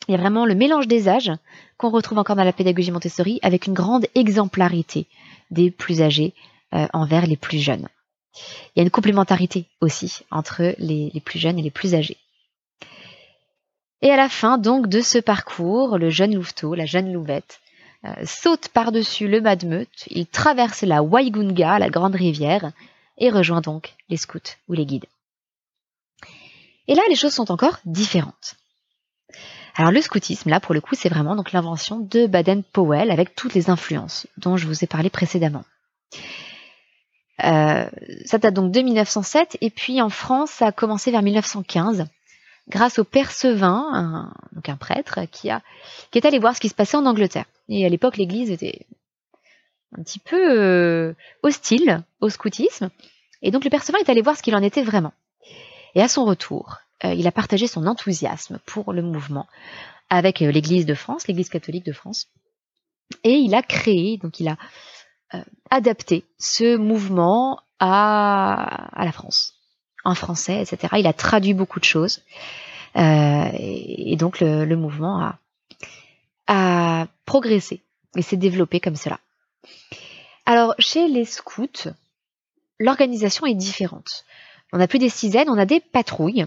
Il y a vraiment le mélange des âges qu'on retrouve encore dans la pédagogie Montessori avec une grande exemplarité des plus âgés euh, envers les plus jeunes. Il y a une complémentarité aussi entre les, plus jeunes et les plus âgés. Et à la fin donc de ce parcours, le jeune louveteau, la jeune louvette, euh, saute par-dessus le Madmeute, il traverse la Waigunga, la grande rivière, et rejoint donc les scouts ou les guides. Et là, les choses sont encore différentes. Alors le scoutisme, là pour le coup, c'est vraiment donc l'invention de Baden-Powell avec toutes les influences dont je vous ai parlé précédemment. Euh, ça date donc de 1907 et puis en France, ça a commencé vers 1915 grâce au père Sevin, un, donc un prêtre qui a qui est allé voir ce qui se passait en Angleterre. Et à l'époque, l'Église était un petit peu euh, hostile au scoutisme, et donc le père Sevin est allé voir ce qu'il en était vraiment. Et à son retour, euh, il a partagé son enthousiasme pour le mouvement avec euh, l'Église de France, l'Église catholique de France. Et il a créé, donc il a euh, adapté ce mouvement à, la France, en français, etc. Il a traduit beaucoup de choses. Et, donc le, mouvement a progressé et s'est développé comme cela. Alors chez les scouts, l'organisation est différente. On n'a plus des cisaines, on a des patrouilles.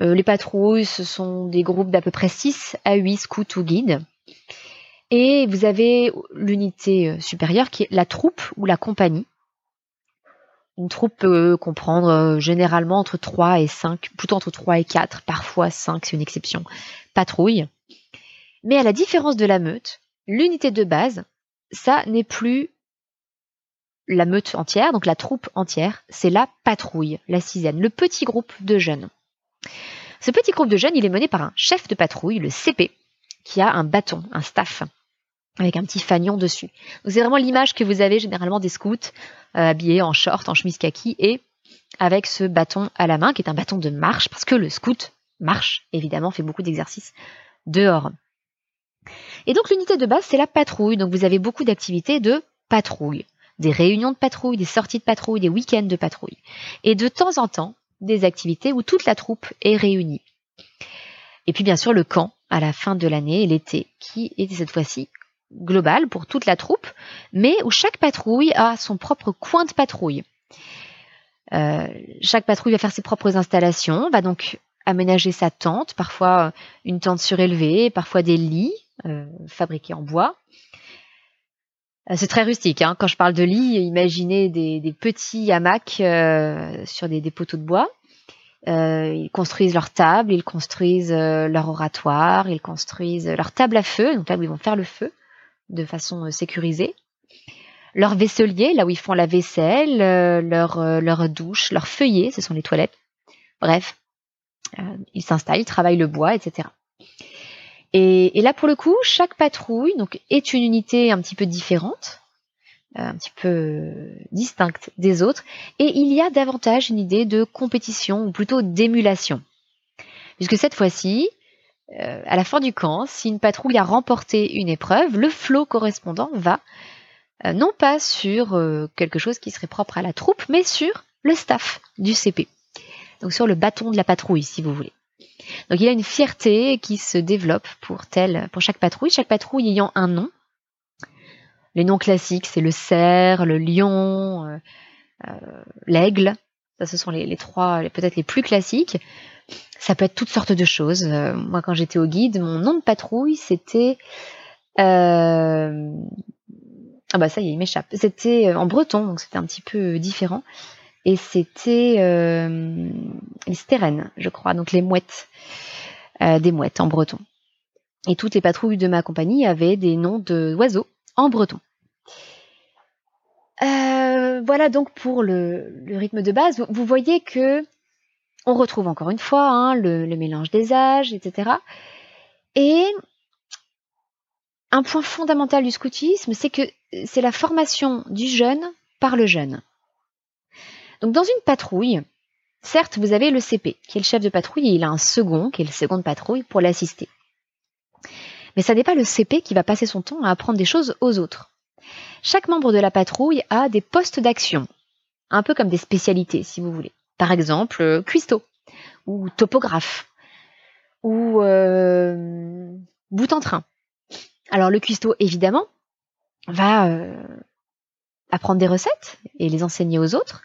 Euh, les patrouilles, ce sont des groupes d'à peu près 6 à 8 scouts ou guides. Et vous avez l'unité euh, supérieure qui est la troupe ou la compagnie. Une troupe peut comprendre euh, généralement entre 3 et 5, plutôt entre 3 et 4, parfois 5, c'est une exception, patrouille. Mais à la différence de la meute, l'unité de base, ça n'est plus la meute entière, donc la troupe entière, c'est la patrouille, la sixième, le petit groupe de jeunes. Ce petit groupe de jeunes, il est mené par un chef de patrouille, le CP, qui a un bâton, un staff, avec un petit fanion dessus. C'est vraiment l'image que vous avez généralement des scouts euh, habillés en short, en chemise kaki et avec ce bâton à la main, qui est un bâton de marche, parce que le scout marche, évidemment, fait beaucoup d'exercices dehors. Et donc l'unité de base, c'est la patrouille. Donc vous avez beaucoup d'activités de patrouille des réunions de patrouille, des sorties de patrouille, des week-ends de patrouille. Et de temps en temps, des activités où toute la troupe est réunie. Et puis bien sûr le camp à la fin de l'année, l'été, qui est cette fois-ci global pour toute la troupe, mais où chaque patrouille a son propre coin de patrouille. Euh, chaque patrouille va faire ses propres installations, va donc aménager sa tente, parfois une tente surélevée, parfois des lits euh, fabriqués en bois, c'est très rustique. Hein. Quand je parle de lit, imaginez des, petits hamacs euh, sur des, poteaux de bois. Euh, ils construisent leur table, ils construisent leur oratoire, ils construisent leur table à feu, donc là où ils vont faire le feu de façon sécurisée. Leur vaisselier, là où ils font la vaisselle, leur, leur douche, leur feuillet, ce sont les toilettes. Bref, ils s'installent, ils travaillent le bois, etc. Et, là, pour le coup, chaque patrouille donc, est une unité un petit peu différente, euh, un petit peu distincte des autres, et il y a davantage une idée de compétition, ou plutôt d'émulation. Puisque cette fois-ci, euh, à la fin du camp, si une patrouille a remporté une épreuve, le flot correspondant va euh, non pas sur quelque chose qui serait propre à la troupe, mais sur le staff du CP. Donc sur le bâton de la patrouille, si vous voulez. Donc il y a une fierté qui se développe pour telle, pour chaque patrouille, chaque patrouille ayant un nom. Les noms classiques, c'est le cerf, le lion, euh, euh, l'aigle. Ça, ce sont les, trois, peut-être les plus classiques. Ça peut être toutes sortes de choses. Euh, moi, quand j'étais au guide, mon nom de patrouille, c'était ah bah ça y est, il m'échappe. C'était en breton, donc c'était un petit peu différent et c'était euh, les stérènes, je crois, donc les mouettes, euh, des mouettes en breton. Et toutes les patrouilles de ma compagnie avaient des noms d'oiseaux en breton. Euh, voilà donc pour le, rythme de base. Vous, voyez que on retrouve encore une fois hein, le, le mélange des âges, etc. Et un point fondamental du scoutisme, c'est que c'est la formation du jeune par le jeune. Donc dans une patrouille, certes, vous avez le CP, qui est le chef de patrouille, et il a un second, qui est le second de patrouille, pour l'assister. Mais ça n'est pas le CP qui va passer son temps à apprendre des choses aux autres. Chaque membre de la patrouille a des postes d'action, un peu comme des spécialités, si vous voulez. Par exemple, euh, cuistot, ou topographe, ou euh, bout en train. Alors le cuistot, évidemment, va euh, apprendre des recettes et les enseigner aux autres.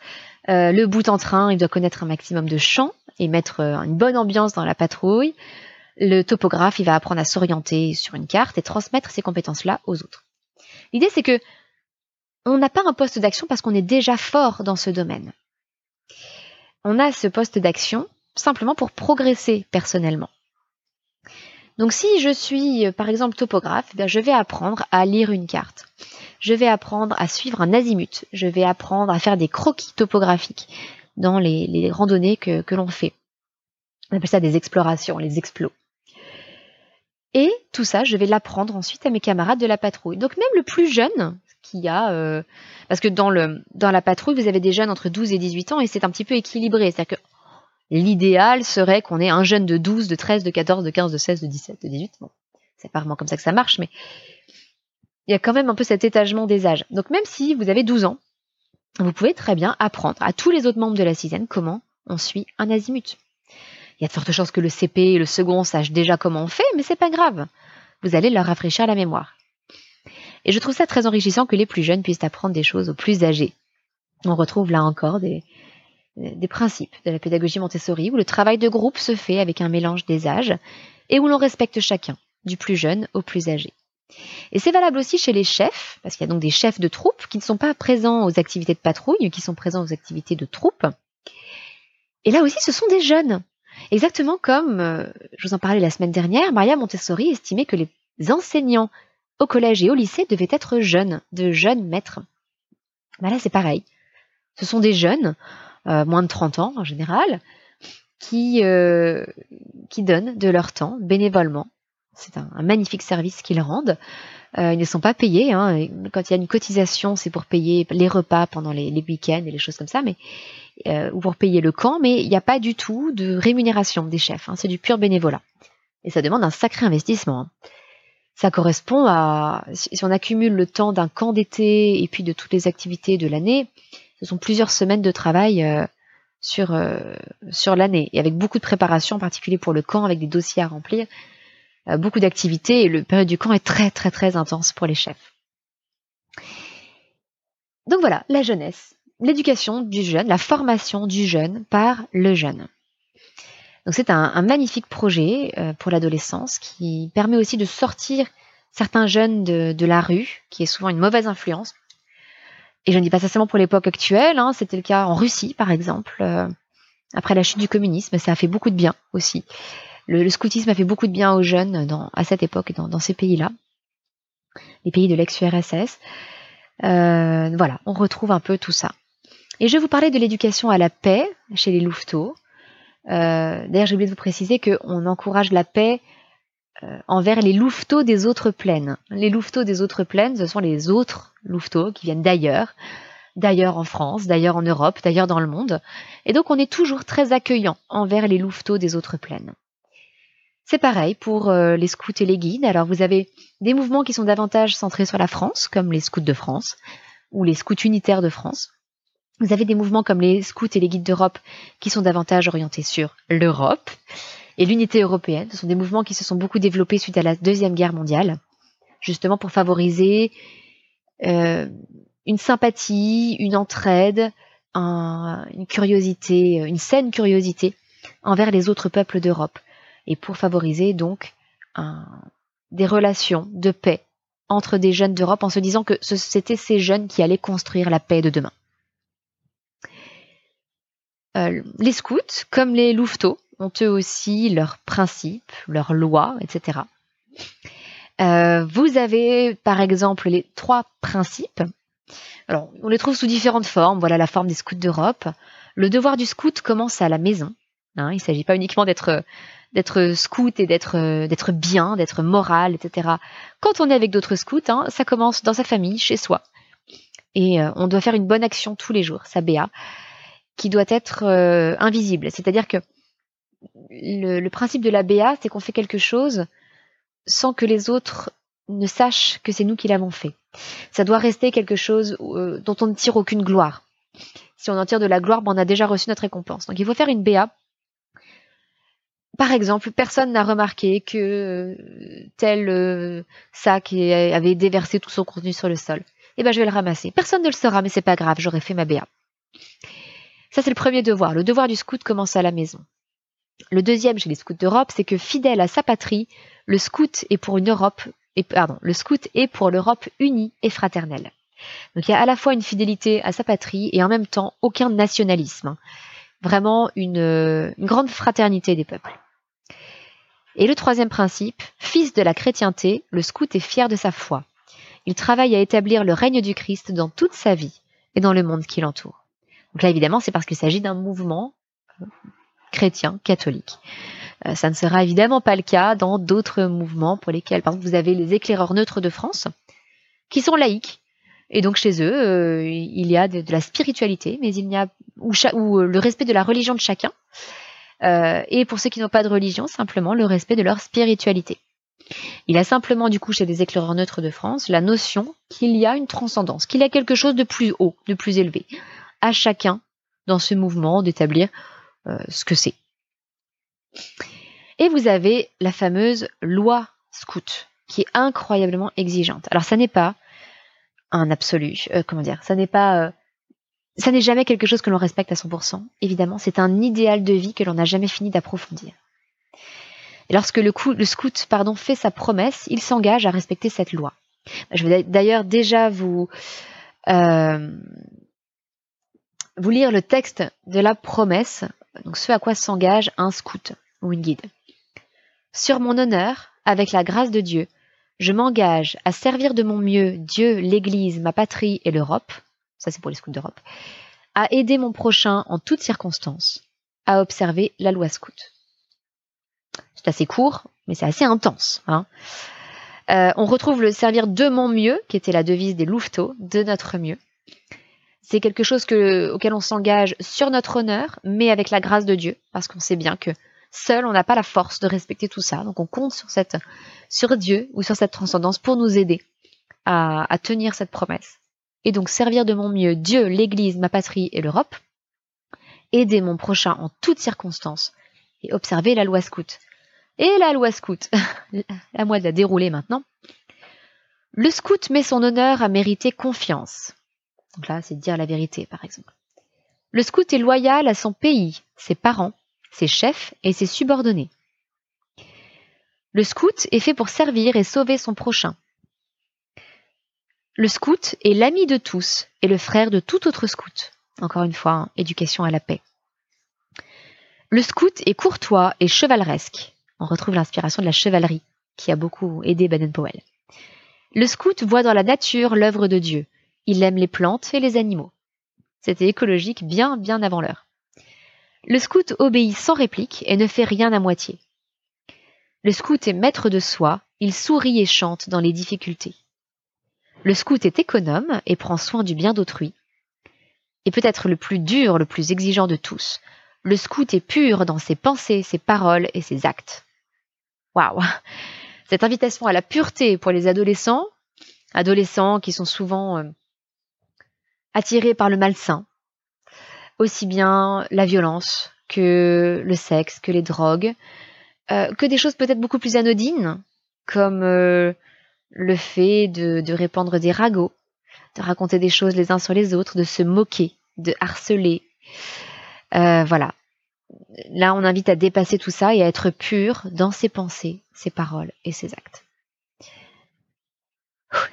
Euh, le bout en train, il doit connaître un maximum de chants et mettre euh, une bonne ambiance dans la patrouille. Le topographe, il va apprendre à s'orienter sur une carte et transmettre ces compétences-là aux autres. L'idée, c'est que on n'a pas un poste d'action parce qu'on est déjà fort dans ce domaine. On a ce poste d'action simplement pour progresser personnellement. Donc si je suis euh, par exemple topographe, eh je vais apprendre à lire une carte je vais apprendre à suivre un azimut, je vais apprendre à faire des croquis topographiques dans les, randonnées que, l'on fait. On appelle ça des explorations, les explos. Et tout ça, je vais l'apprendre ensuite à mes camarades de la patrouille. Donc même le plus jeune, qui a... Euh, parce que dans, dans la patrouille, vous avez des jeunes entre 12 et 18 ans et c'est un petit peu équilibré. C'est-à-dire l'idéal serait qu'on ait un jeune de 12, de 13, de 14, de 15, de 16, de 17, de 18. Bon, c'est pas vraiment comme ça que ça marche, mais il y a quand même un peu cet étagement des âges. Donc même si vous avez 12 ans, vous pouvez très bien apprendre à tous les autres membres de la sixième comment on suit un azimut. Il y a de fortes chances que le CP et le second sachent déjà comment on fait, mais c'est pas grave. Vous allez leur rafraîchir la mémoire. Et je trouve ça très enrichissant que les plus jeunes puissent apprendre des choses aux plus âgés. On retrouve là encore des, des principes de la pédagogie Montessori où le travail de groupe se fait avec un mélange des âges et où l'on respecte chacun, du plus jeune au plus âgé. Et c'est valable aussi chez les chefs, parce qu'il y a donc des chefs de troupe qui ne sont pas présents aux activités de patrouille, qui sont présents aux activités de troupe. Et là aussi, ce sont des jeunes. Exactement comme, euh, je vous en parlais la semaine dernière, Maria Montessori estimait que les enseignants au collège et au lycée devaient être jeunes, de jeunes maîtres. Ben là, c'est pareil. Ce sont des jeunes, euh, moins de 30 ans en général, qui, euh, qui donnent de leur temps bénévolement c'est un, magnifique service qu'ils rendent. Euh, ils ne sont pas payés. Hein. Quand il y a une cotisation, c'est pour payer les repas pendant les, week-ends et les choses comme ça, mais ou pour payer le camp. Mais il n'y a pas du tout de rémunération des chefs. Hein. C'est du pur bénévolat. Et ça demande un sacré investissement. Hein. Ça correspond à si on accumule le temps d'un camp d'été et puis de toutes les activités de l'année, ce sont plusieurs semaines de travail. Euh, sur, sur l'année et avec beaucoup de préparation en particulier pour le camp avec des dossiers à remplir euh, beaucoup d'activités et le période du camp est très très très intense pour les chefs. Donc voilà, la jeunesse, l'éducation du jeune, la formation du jeune par le jeune. Donc c'est un, magnifique projet euh, pour l'adolescence qui permet aussi de sortir certains jeunes de, la rue, qui est souvent une mauvaise influence. Et je ne dis pas ça seulement pour l'époque actuelle, hein, c'était le cas en Russie par exemple. Euh, après la chute du communisme, ça a fait beaucoup de bien aussi le, scoutisme a fait beaucoup de bien aux jeunes à cette époque dans, ces pays-là, les pays de l'ex-URSS. Euh, voilà, on retrouve un peu tout ça. Et je vais vous parler de l'éducation à la paix chez les louveteaux. Euh, d'ailleurs, j'ai oublié de vous préciser qu'on encourage la paix envers les louveteaux des autres plaines. Les louveteaux des autres plaines, ce sont les autres louveteaux qui viennent d'ailleurs, d'ailleurs en France, d'ailleurs en Europe, d'ailleurs dans le monde. Et donc on est toujours très accueillant envers les louveteaux des autres plaines. C'est pareil pour euh, les scouts et les guides. Alors vous avez des mouvements qui sont davantage centrés sur la France, comme les scouts de France ou les scouts unitaires de France. Vous avez des mouvements comme les scouts et les guides d'Europe qui sont davantage orientés sur l'Europe et l'unité européenne. Ce sont des mouvements qui se sont beaucoup développés suite à la Deuxième Guerre mondiale, justement pour favoriser euh, une sympathie, une entraide, une curiosité, une saine curiosité envers les autres peuples d'Europe et pour favoriser donc des relations de paix entre des jeunes d'Europe en se disant que c'était ces jeunes qui allaient construire la paix de demain. Euh, les scouts, comme les louveteaux, ont eux aussi leurs principes, leurs lois, etc. Euh, vous avez par exemple les trois principes. Alors, on les trouve sous différentes formes. Voilà la forme des scouts d'Europe. Le devoir du scout commence à la maison. Hein, il ne s'agit pas uniquement d'être scout et d'être d'être bien, d'être moral, etc. Quand on est avec d'autres scouts, hein, ça commence dans sa famille, chez soi. Et euh, on doit faire une bonne action tous les jours, sa BA, qui doit être euh, invisible. C'est-à-dire que le, principe de la BA, c'est qu'on fait quelque chose sans que les autres ne sachent que c'est nous qui l'avons fait. Ça doit rester quelque chose dont on ne tire aucune gloire. Si on en tire de la gloire, ben on a déjà reçu notre récompense. Donc il faut faire une BA par exemple, personne n'a remarqué que euh, tel euh, sac avait déversé tout son contenu sur le sol. Eh ben, je vais le ramasser. Personne ne le saura, mais c'est pas grave, j'aurais fait ma BA. Ça, c'est le premier devoir. Le devoir du scout commence à la maison. Le deuxième chez les scouts d'Europe, c'est que fidèle à sa patrie, le scout est pour une Europe, et, pardon, le scout est pour l'Europe unie et fraternelle. Donc il y a à la fois une fidélité à sa patrie et en même temps aucun nationalisme. Vraiment une grande fraternité des peuples. Et le troisième principe, fils de la chrétienté, le scout est fier de sa foi. Il travaille à établir le règne du Christ dans toute sa vie et dans le monde qui l'entoure. Donc là, évidemment, c'est parce qu'il s'agit d'un mouvement euh, chrétien, catholique. Euh, ça ne sera évidemment pas le cas dans d'autres mouvements pour lesquels, par exemple, vous avez les éclaireurs neutres de France, qui sont laïcs. Et donc chez eux, euh, il y a de, la spiritualité, mais il n'y a ou, ou, le respect de la religion de chacun, Euh, et pour ceux qui n'ont pas de religion, simplement le respect de leur spiritualité. Il a simplement, du coup, chez les éclaireurs neutres de France, la notion qu'il y a une transcendance, qu'il y a quelque chose de plus haut, de plus élevé. À chacun, dans ce mouvement, d'établir euh, ce que c'est. Et vous avez la fameuse loi scout, qui est incroyablement exigeante. Alors, ça n'est pas un absolu, euh, comment dire, ça n'est pas... Euh, ça n'est jamais quelque chose que l'on respecte à 100%, évidemment, c'est un idéal de vie que l'on n'a jamais fini d'approfondir. Lorsque le, scout fait sa promesse, il s'engage à respecter cette loi. Je vais d'ailleurs déjà euh, vous lire le texte de la promesse, donc ce à quoi s'engage un scout ou une guide. Sur mon honneur, avec la grâce de Dieu, je m'engage à servir de mon mieux Dieu, l'Église, ma patrie et l'Europe, ça c'est pour les scouts d'Europe, à aider mon prochain en toutes circonstances, à observer la loi scout. C'est assez court, mais c'est assez intense. Hein. Euh, on retrouve le servir de mon mieux, qui était la devise des louveteaux, de notre mieux. C'est quelque chose auquel on s'engage sur notre honneur, mais avec la grâce de Dieu, parce qu'on sait bien que seul, on n'a pas la force de respecter tout ça. Donc on compte sur, cette, sur Dieu ou sur cette transcendance pour nous aider à, à tenir cette promesse. Et donc servir de mon mieux Dieu, l'Église, ma patrie et l'Europe. Aider mon prochain en toutes circonstances et observer la loi scout. Et la loi scout, à moi de la dérouler maintenant. Le scout met son honneur à mériter confiance. Donc là, c'est dire la vérité, par exemple. Le scout est loyal à son pays, ses parents, ses chefs et ses subordonnés. Le scout est fait pour servir et sauver son prochain. Le scout est l'ami de tous et le frère de tout autre scout. Encore une fois, hein, éducation à la paix. Le scout est courtois et chevaleresque on retrouve l'inspiration de la chevalerie, qui a beaucoup aidé Baden-Powell. Le scout voit dans la nature l'œuvre de Dieu. Il aime les plantes et les animaux. C'était écologique bien, bien avant l'heure. Le scout obéit sans réplique et ne fait rien à moitié. Le scout est maître de soi, il sourit et chante dans les difficultés. Le scout est économe et prend soin du bien d'autrui. Et peut-être le plus dur, le plus exigeant de tous, le scout est pur dans ses pensées, ses paroles et ses actes. Waouh Cette invitation à la pureté pour les adolescents, adolescents qui sont souvent euh, attirés par le malsain, aussi bien la violence que le sexe, que les drogues, euh, que des choses peut-être beaucoup plus anodines, comme euh, le fait de, de, répandre des ragots, de raconter des choses les uns sur les autres, de se moquer, de harceler. voilà, là, on invite à dépasser tout ça et à être pur dans ses pensées, ses paroles et ses actes.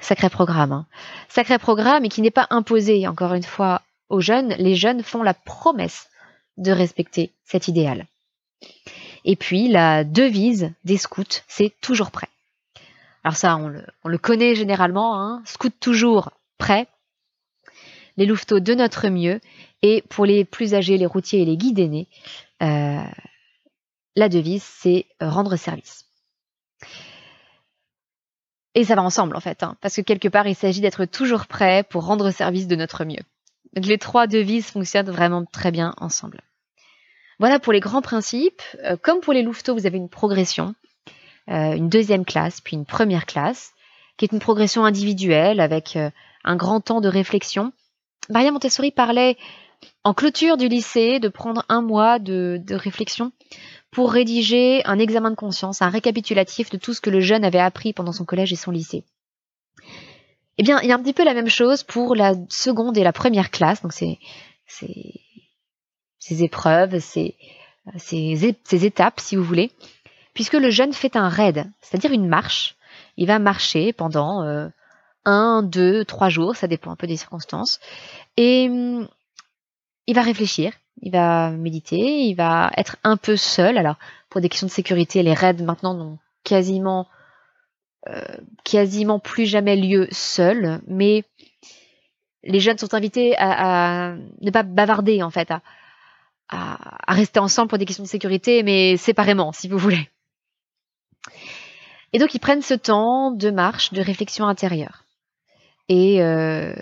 Sacré programme. Hein. Sacré programme et qui n'est pas imposé, encore une fois, aux jeunes. Les jeunes font la promesse de respecter cet idéal. Et puis, la devise des scouts, c'est toujours prêt. Alors ça, on le, connaît généralement, hein, scout toujours prêt. Les louveteaux de notre mieux. Et pour les plus âgés, les routiers et les guides aînés, euh, la devise, c'est rendre service. Et ça va ensemble en fait, hein, parce que quelque part, il s'agit d'être toujours prêt pour rendre service de notre mieux. Donc les trois devises fonctionnent vraiment très bien ensemble. Voilà pour les grands principes. Euh, comme pour les louveteaux, vous avez une progression, une deuxième classe, puis une première classe, qui est une progression individuelle avec un grand temps de réflexion. Maria Montessori parlait en clôture du lycée de prendre un mois de, réflexion pour rédiger un examen de conscience, un récapitulatif de tout ce que le jeune avait appris pendant son collège et son lycée. Eh bien, il y a un petit peu la même chose pour la seconde et la première classe, donc c'est ces épreuves, ces, ces, étapes, si vous voulez, puisque le jeune fait un raid, c'est-à-dire une marche. Il va marcher pendant euh, un, deux, trois jours, ça dépend un peu des circonstances, et hum, il va réfléchir, il va méditer, il va être un peu seul. Alors, pour des questions de sécurité, les raids maintenant n'ont quasiment, euh, quasiment plus jamais lieu seuls, mais les jeunes sont invités à, ne pas bavarder en fait, à, rester ensemble pour des questions de sécurité, mais séparément, si vous voulez. Et donc ils prennent ce temps de marche, de réflexion intérieure. Et euh,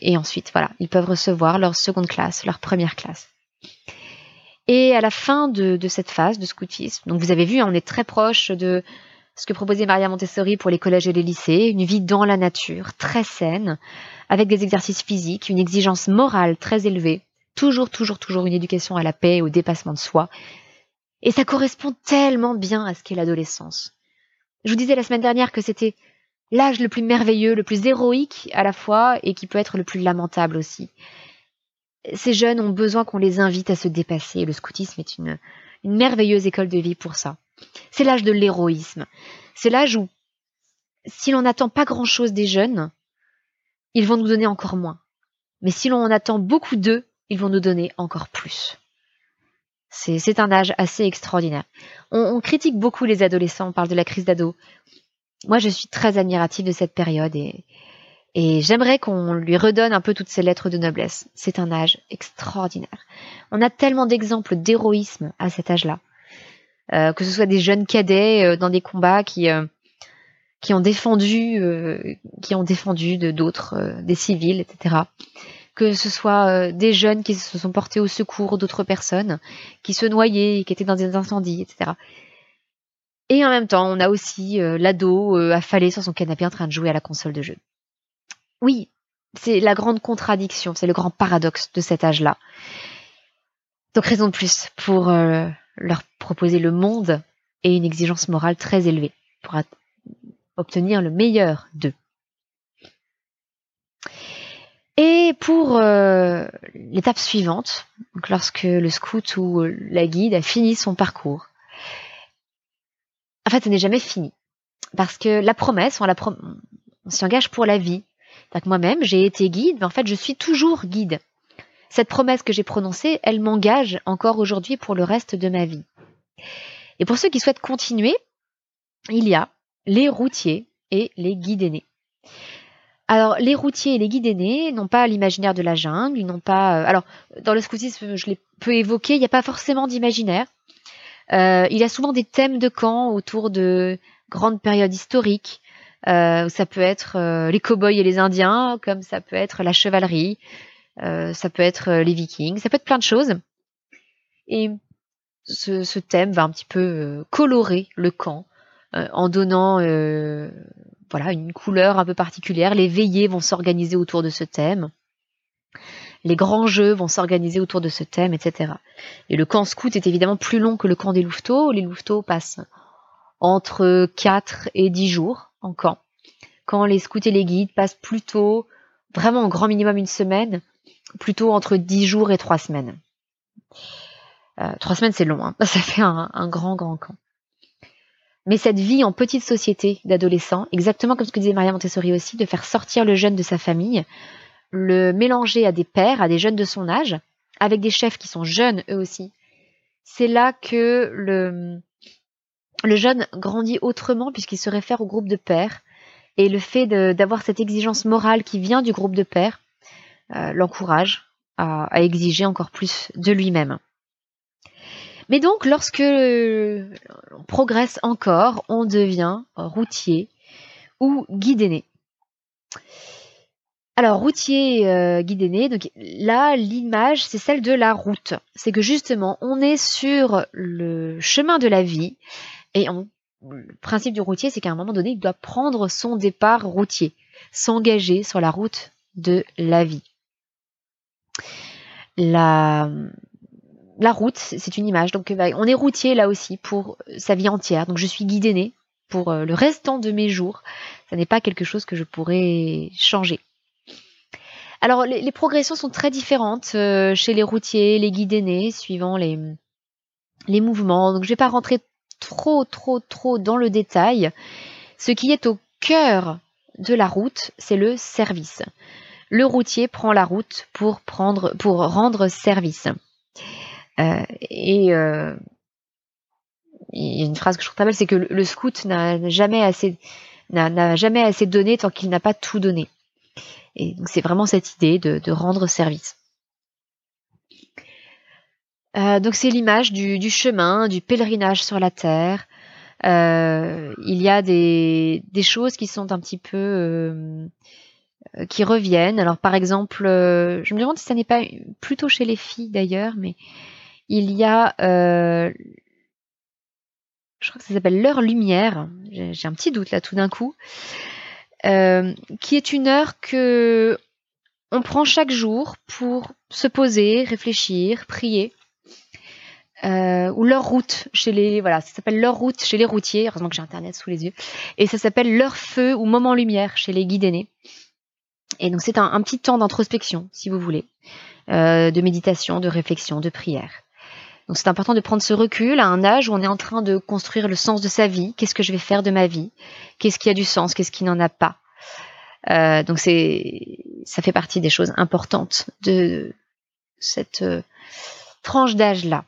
et ensuite, voilà, ils peuvent recevoir leur seconde classe, leur première classe. Et à la fin de, cette phase de scoutisme, donc vous avez vu, hein, on est très proche de ce que proposait Maria Montessori pour les collèges et les lycées, une vie dans la nature, très saine, avec des exercices physiques, une exigence morale très élevée, toujours, toujours, toujours une éducation à la paix, au dépassement de soi. Et ça correspond tellement bien à ce qu'est l'adolescence. Je vous disais la semaine dernière que c'était l'âge le plus merveilleux, le plus héroïque à la fois, et qui peut être le plus lamentable aussi. Ces jeunes ont besoin qu'on les invite à se dépasser. Le scoutisme est une, merveilleuse école de vie pour ça. C'est l'âge de l'héroïsme. C'est l'âge où, si l'on n'attend pas grand-chose des jeunes, ils vont nous donner encore moins. Mais si l'on en attend beaucoup d'eux, ils vont nous donner encore plus. C'est un âge assez extraordinaire. On, critique beaucoup les adolescents, on parle de la crise d'ado. Moi, je suis très admirative de cette période et, et j'aimerais qu'on lui redonne un peu toutes ces lettres de noblesse. C'est un âge extraordinaire. On a tellement d'exemples d'héroïsme à cet âge-là. Euh, que ce soit des jeunes cadets euh, dans des combats qui euh, qui ont défendu qui ont défendu de d'autres des civils etc que ce soit des jeunes qui se sont portés au secours d'autres personnes qui se noyaient qui étaient dans des incendies etc et en même temps on a aussi l'ado affalé sur son canapé en train de jouer à la console de jeu oui c'est la grande contradiction c'est le grand paradoxe de cet âge là donc raison de plus pour leur proposer le monde et une exigence morale très élevée pour obtenir le meilleur d'eux. Et pour euh, l'étape suivante, lorsque le scout ou la guide a fini son parcours, en fait, ce n'est jamais fini. Parce que la promesse, on s'y engage pour la vie. Moi-même, j'ai été guide, mais en fait, je suis toujours guide cette promesse que j'ai prononcée, elle m'engage encore aujourd'hui pour le reste de ma vie. Et pour ceux qui souhaitent continuer, il y a les routiers et les guides aînés. Alors, les routiers et les guides aînés n'ont pas l'imaginaire de la jungle, ils n'ont pas. Euh, alors, dans le scoutisme, je l'ai peu évoqué, il n'y a pas forcément d'imaginaire. Euh, il y a souvent des thèmes de camp autour de grandes périodes historiques. Euh, ça peut être les cow-boys et les Indiens, comme ça peut être la chevalerie, euh, ça peut être euh, les Vikings, ça peut être plein de choses. Et ce, thème va un petit peu euh, colorer le camp en donnant voilà une couleur un peu particulière. Les veillées vont s'organiser autour de ce thème. Les grands jeux vont s'organiser autour de ce thème, etc. Et le camp scout est évidemment plus long que le camp des louveteaux. Les louveteaux passent entre 4 et 10 jours en camp. Quand les scouts et les guides passent plutôt, vraiment au grand minimum une semaine, plutôt entre 10 jours et 3 semaines. Euh, 3 semaines, c'est long, hein. ça fait un, grand, grand camp. Mais cette vie en petite société d'adolescents, exactement comme ce que disait Maria Montessori aussi, de faire sortir le jeune de sa famille, le mélanger à des pères, à des jeunes de son âge, avec des chefs qui sont jeunes eux aussi, c'est là que le, le jeune grandit autrement puisqu'il se réfère au groupe de pères. Et le fait d'avoir cette exigence morale qui vient du groupe de pères, euh, l'encourage à, exiger encore plus de lui-même. Mais donc, lorsque on progresse encore, on devient routier ou guide. Alors, routier, euh, donc là, l'image, c'est celle de la route. C'est que justement, on est sur le chemin de la vie et le principe du routier, c'est qu'à un moment donné, il doit prendre son départ routier, s'engager sur la route de la vie. La, route, c'est une image. Donc, bah, on est routier là aussi pour sa vie entière. Donc, je suis guide né pour euh, le restant de mes jours. Ça n'est pas quelque chose que je pourrais changer. Alors, les, progressions sont très différentes euh, chez les routiers, les guides aînés, suivant les, les mouvements. Donc, je ne vais pas rentrer trop, trop, trop dans le détail. Ce qui est au cœur de la route, c'est le service le routier prend la route pour, prendre, pour rendre service. Euh, et il y a une phrase que je trouve pas mal, c'est que le, scout n'a jamais assez n'a jamais assez donné tant qu'il n'a pas tout donné. Et donc c'est vraiment cette idée de, rendre service. Euh, donc c'est l'image du, chemin, du pèlerinage sur la terre. il y a des, choses qui sont un petit peu euh, qui reviennent. Alors par exemple, euh, je me demande si ça n'est pas plutôt chez les filles d'ailleurs, mais il y a, euh, je crois que ça s'appelle l'heure lumière. J'ai un petit doute là tout d'un coup, euh, qui est une heure que on prend chaque jour pour se poser, réfléchir, prier. Euh, ou leur route chez les voilà ça s'appelle leur route chez les routiers. Heureusement que j'ai internet sous les yeux. Et ça s'appelle leur feu ou moment lumière chez les guides aînés. Et donc c'est un, petit temps d'introspection si vous voulez euh, de méditation de réflexion de prière. Donc c'est important de prendre ce recul à un âge où on est en train de construire le sens de sa vie. Qu'est-ce que je vais faire de ma vie? Qu'est-ce qui a du sens? Qu'est-ce qui n'en a pas? Euh, donc c'est ça fait partie des choses importantes de cette euh, tranche d'âge là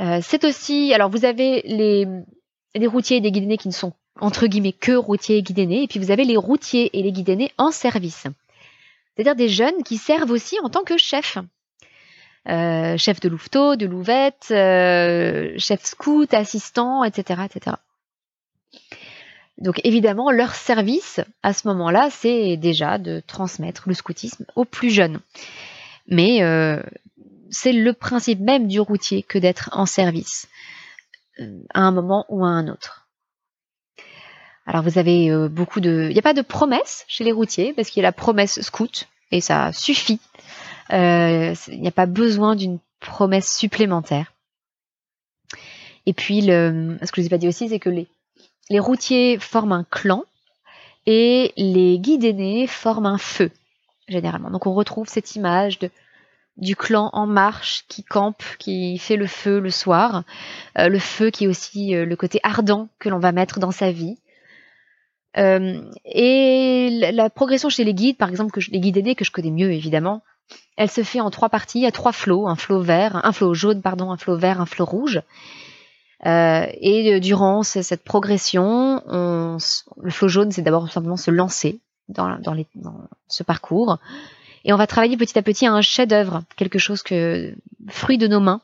euh, c'est aussi, alors vous avez les, routiers et les guidés qui ne sont entre guillemets que routiers et guidés et puis vous avez les routiers et les guidés en service. C'est-à-dire des jeunes qui servent aussi en tant que chefs. Euh, chef de louveteau, de louvette, euh, chef scout, assistant, etc., etc. Donc évidemment, leur service à ce moment-là, c'est déjà de transmettre le scoutisme aux plus jeunes. Mais euh, c'est le principe même du routier que d'être en service euh, à un moment ou à un autre. Alors vous avez euh, beaucoup de... Il n'y a pas de promesse chez les routiers parce qu'il y a la promesse scout et ça suffit. Euh, il n'y a pas besoin d'une promesse supplémentaire. Et puis, ce que je vous ai pas dit aussi, c'est que les, les routiers forment un clan et les guides aînés forment un feu, généralement. Donc on retrouve cette image de du clan En Marche qui campe, qui fait le feu le soir. Euh, le feu qui est aussi euh, le côté ardent que l'on va mettre dans sa vie. Euh, et la, progression chez les guides, par exemple, les guides aidés que je connais mieux évidemment, elle se fait en trois parties. A trois flots, un flot vert, un flot jaune, pardon, un flot vert, un flot rouge. et durant cette progression, le flot jaune, c'est d'abord simplement se lancer dans ce parcours. Et on va travailler petit à petit à un chef-d'œuvre, quelque chose que fruit de nos mains.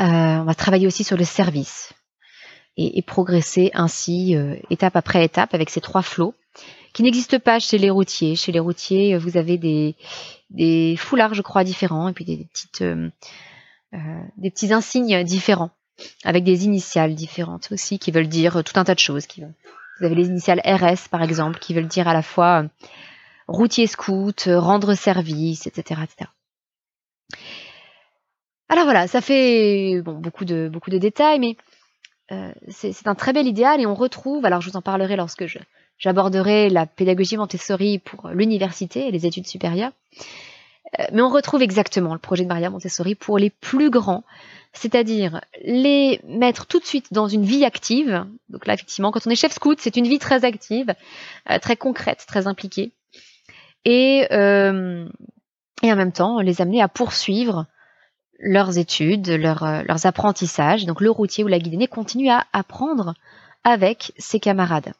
Euh, on va travailler aussi sur le service et, progresser ainsi euh, étape après étape avec ces trois flots qui n'existent pas chez les routiers. Chez les routiers, vous avez des, foulards, je crois, différents et puis des, petites euh, des petits insignes différents avec des initiales différentes aussi qui veulent dire tout un tas de choses. Vous avez les initiales RS par exemple qui veulent dire à la fois routier scout, euh, rendre service, etc., etc. Alors voilà, ça fait beaucoup, de, détails, mais euh, c'est un très bel idéal et on retrouve, alors je vous en parlerai lorsque j'aborderai la pédagogie Montessori pour l'université et les études supérieures, euh, mais on retrouve exactement le projet de Maria Montessori pour les plus grands, c'est-à-dire les mettre tout de suite dans une vie active. Donc là, effectivement, quand on est chef scout, c'est une vie très active, très concrète, très impliquée et, euh, et en même temps les amener à poursuivre leurs études, euh, leurs apprentissages. Donc le routier ou la guidée continue à apprendre avec ses camarades.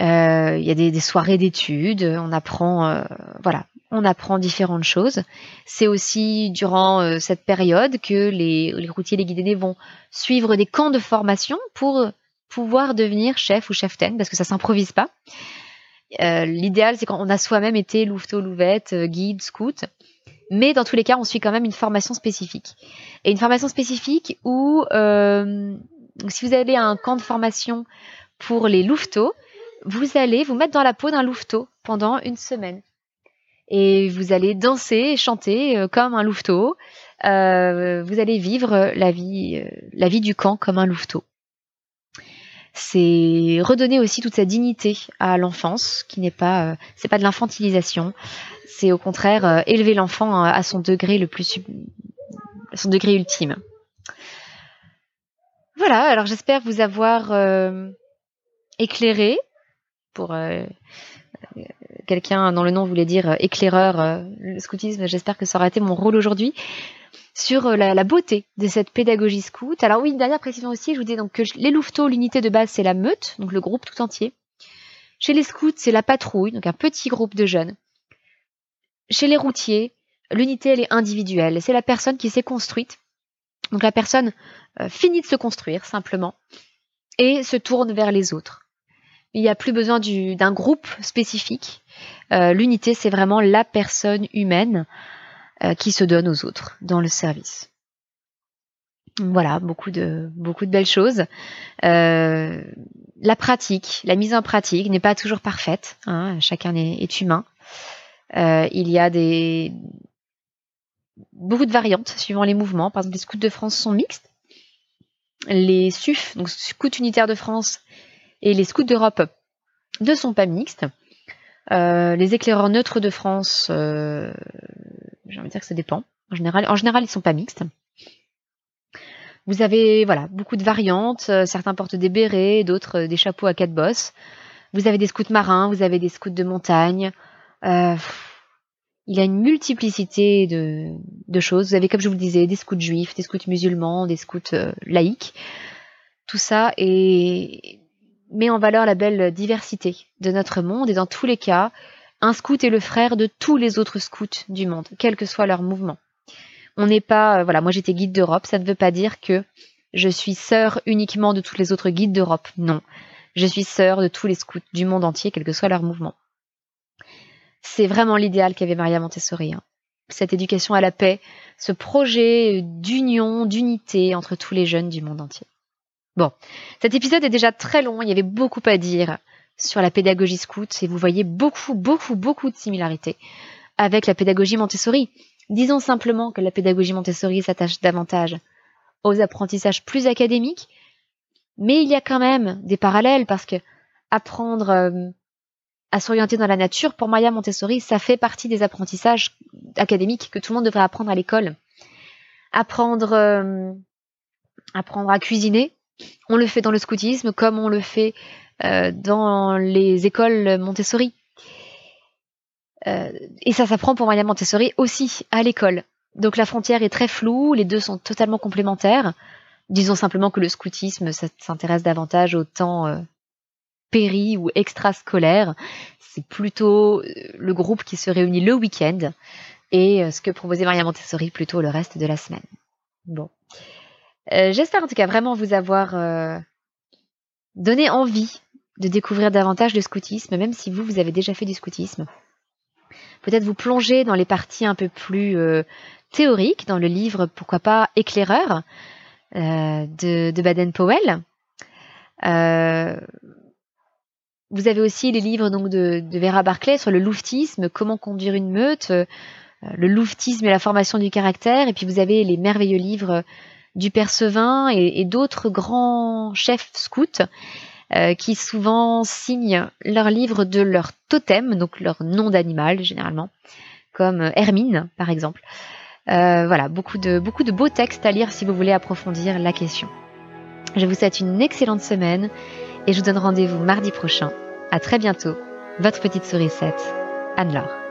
Euh, il y a des, soirées d'études, on apprend, voilà, on apprend différentes choses. C'est aussi durant cette période que les, les routiers les guidés vont suivre des camps de formation pour pouvoir devenir chef ou chef-ten, parce que ça s'improvise pas. Euh, l'idéal, c'est quand on a soi-même été louveteau, louvette, euh, guide, scout. Mais dans tous les cas, on suit quand même une formation spécifique. Et une formation spécifique où, euh, si vous allez à un camp de formation pour les louveteaux, vous allez vous mettre dans la peau d'un louveteau pendant une semaine. Et vous allez danser et chanter comme un louveteau. vous allez vivre la vie, la vie du camp comme un louveteau c'est redonner aussi toute sa dignité à l'enfance, qui n'est pas, euh, c'est pas de l'infantilisation, c'est au contraire euh, élever l'enfant à son degré le plus, degré ultime. Voilà, alors j'espère vous avoir euh, éclairé. Pour quelqu'un dont le nom voulait dire éclaireur, le scoutisme, j'espère que ça aura été mon rôle aujourd'hui sur euh, la, beauté de cette pédagogie scout. Alors oui, une dernière précision aussi, je vous dis donc que les louveteaux, l'unité de base, c'est la meute, donc le groupe tout entier. Chez les scouts, c'est la patrouille, donc un petit groupe de jeunes. Chez les routiers, l'unité, elle est individuelle. C'est la personne qui s'est construite. Donc la personne euh, finit de se construire, simplement, et se tourne vers les autres. Il n'y a plus besoin d'un groupe spécifique. Euh, l'unité, c'est vraiment la personne humaine qui se donne aux autres dans le service. Voilà, beaucoup de beaucoup de belles choses. la pratique, la mise en pratique n'est pas toujours parfaite. Hein, chacun est, humain. il y a des beaucoup de variantes suivant les mouvements. Par exemple, les scouts de France sont mixtes. Les SUF, donc scouts unitaires de France, et les scouts d'Europe ne sont pas mixtes. Euh, les éclaireurs neutres de France, euh, j'ai envie de dire que ça dépend. En général, en général, ils sont pas mixtes. Vous avez voilà beaucoup de variantes. Euh, certains portent des bérets, d'autres des chapeaux à quatre bosses. Vous avez des scouts marins, vous avez des scouts de montagne. il y a une multiplicité de, de, choses. Vous avez, comme je vous le disais, des scouts juifs, des scouts musulmans, des scouts laïcs. Tout ça est met en valeur la belle diversité de notre monde et dans tous les cas, un scout est le frère de tous les autres scouts du monde, quel que soit leur mouvement. On n'est pas, euh, voilà, moi j'étais guide d'Europe, ça ne veut pas dire que je suis sœur uniquement de tous les autres guides d'Europe. Non, je suis sœur de tous les scouts du monde entier, quel que soit leur mouvement. C'est vraiment l'idéal qu'avait Maria Montessori. Hein. Cette éducation à la paix, ce projet d'union, d'unité entre tous les jeunes du monde entier. Bon, cet épisode est déjà très long, il y avait beaucoup à dire sur la pédagogie scout et vous voyez beaucoup, beaucoup, beaucoup de similarités avec la pédagogie Montessori. Disons simplement que la pédagogie Montessori s'attache davantage aux apprentissages plus académiques, mais il y a quand même des parallèles parce que apprendre euh, à s'orienter dans la nature, pour Maya Montessori, ça fait partie des apprentissages académiques que tout le monde devrait apprendre à l'école. Apprendre, euh, apprendre à cuisiner, on le fait dans le scoutisme comme on le fait dans les écoles Montessori. Euh, et ça s'apprend pour Maria Montessori aussi à l'école. Donc la frontière est très floue, les deux sont totalement complémentaires. Disons simplement que le scoutisme s'intéresse davantage au temps euh, péri ou extrascolaire. C'est plutôt le groupe qui se réunit le week-end et ce que proposait Maria Montessori plutôt le reste de la semaine. Bon. Euh, j'espère en tout cas vraiment vous avoir euh, donné envie de découvrir davantage le scoutisme, même si vous, vous avez déjà fait du scoutisme. Peut-être vous plonger dans les parties un peu plus euh, théoriques, dans le livre Pourquoi pas éclaireur de, de Baden-Powell. vous avez aussi les livres donc de, Vera Barclay sur le louvetisme, comment conduire une meute, le louvetisme et la formation du caractère, et puis vous avez les merveilleux livres du Percevin et, d'autres grands chefs scouts euh, qui souvent signent leurs livres de leur totem, donc leur nom d'animal généralement, comme Hermine par exemple. Euh, voilà, beaucoup de, beaucoup de beaux textes à lire si vous voulez approfondir la question. Je vous souhaite une excellente semaine et je vous donne rendez-vous mardi prochain. À très bientôt. Votre petite sourisette, Anne-Laure.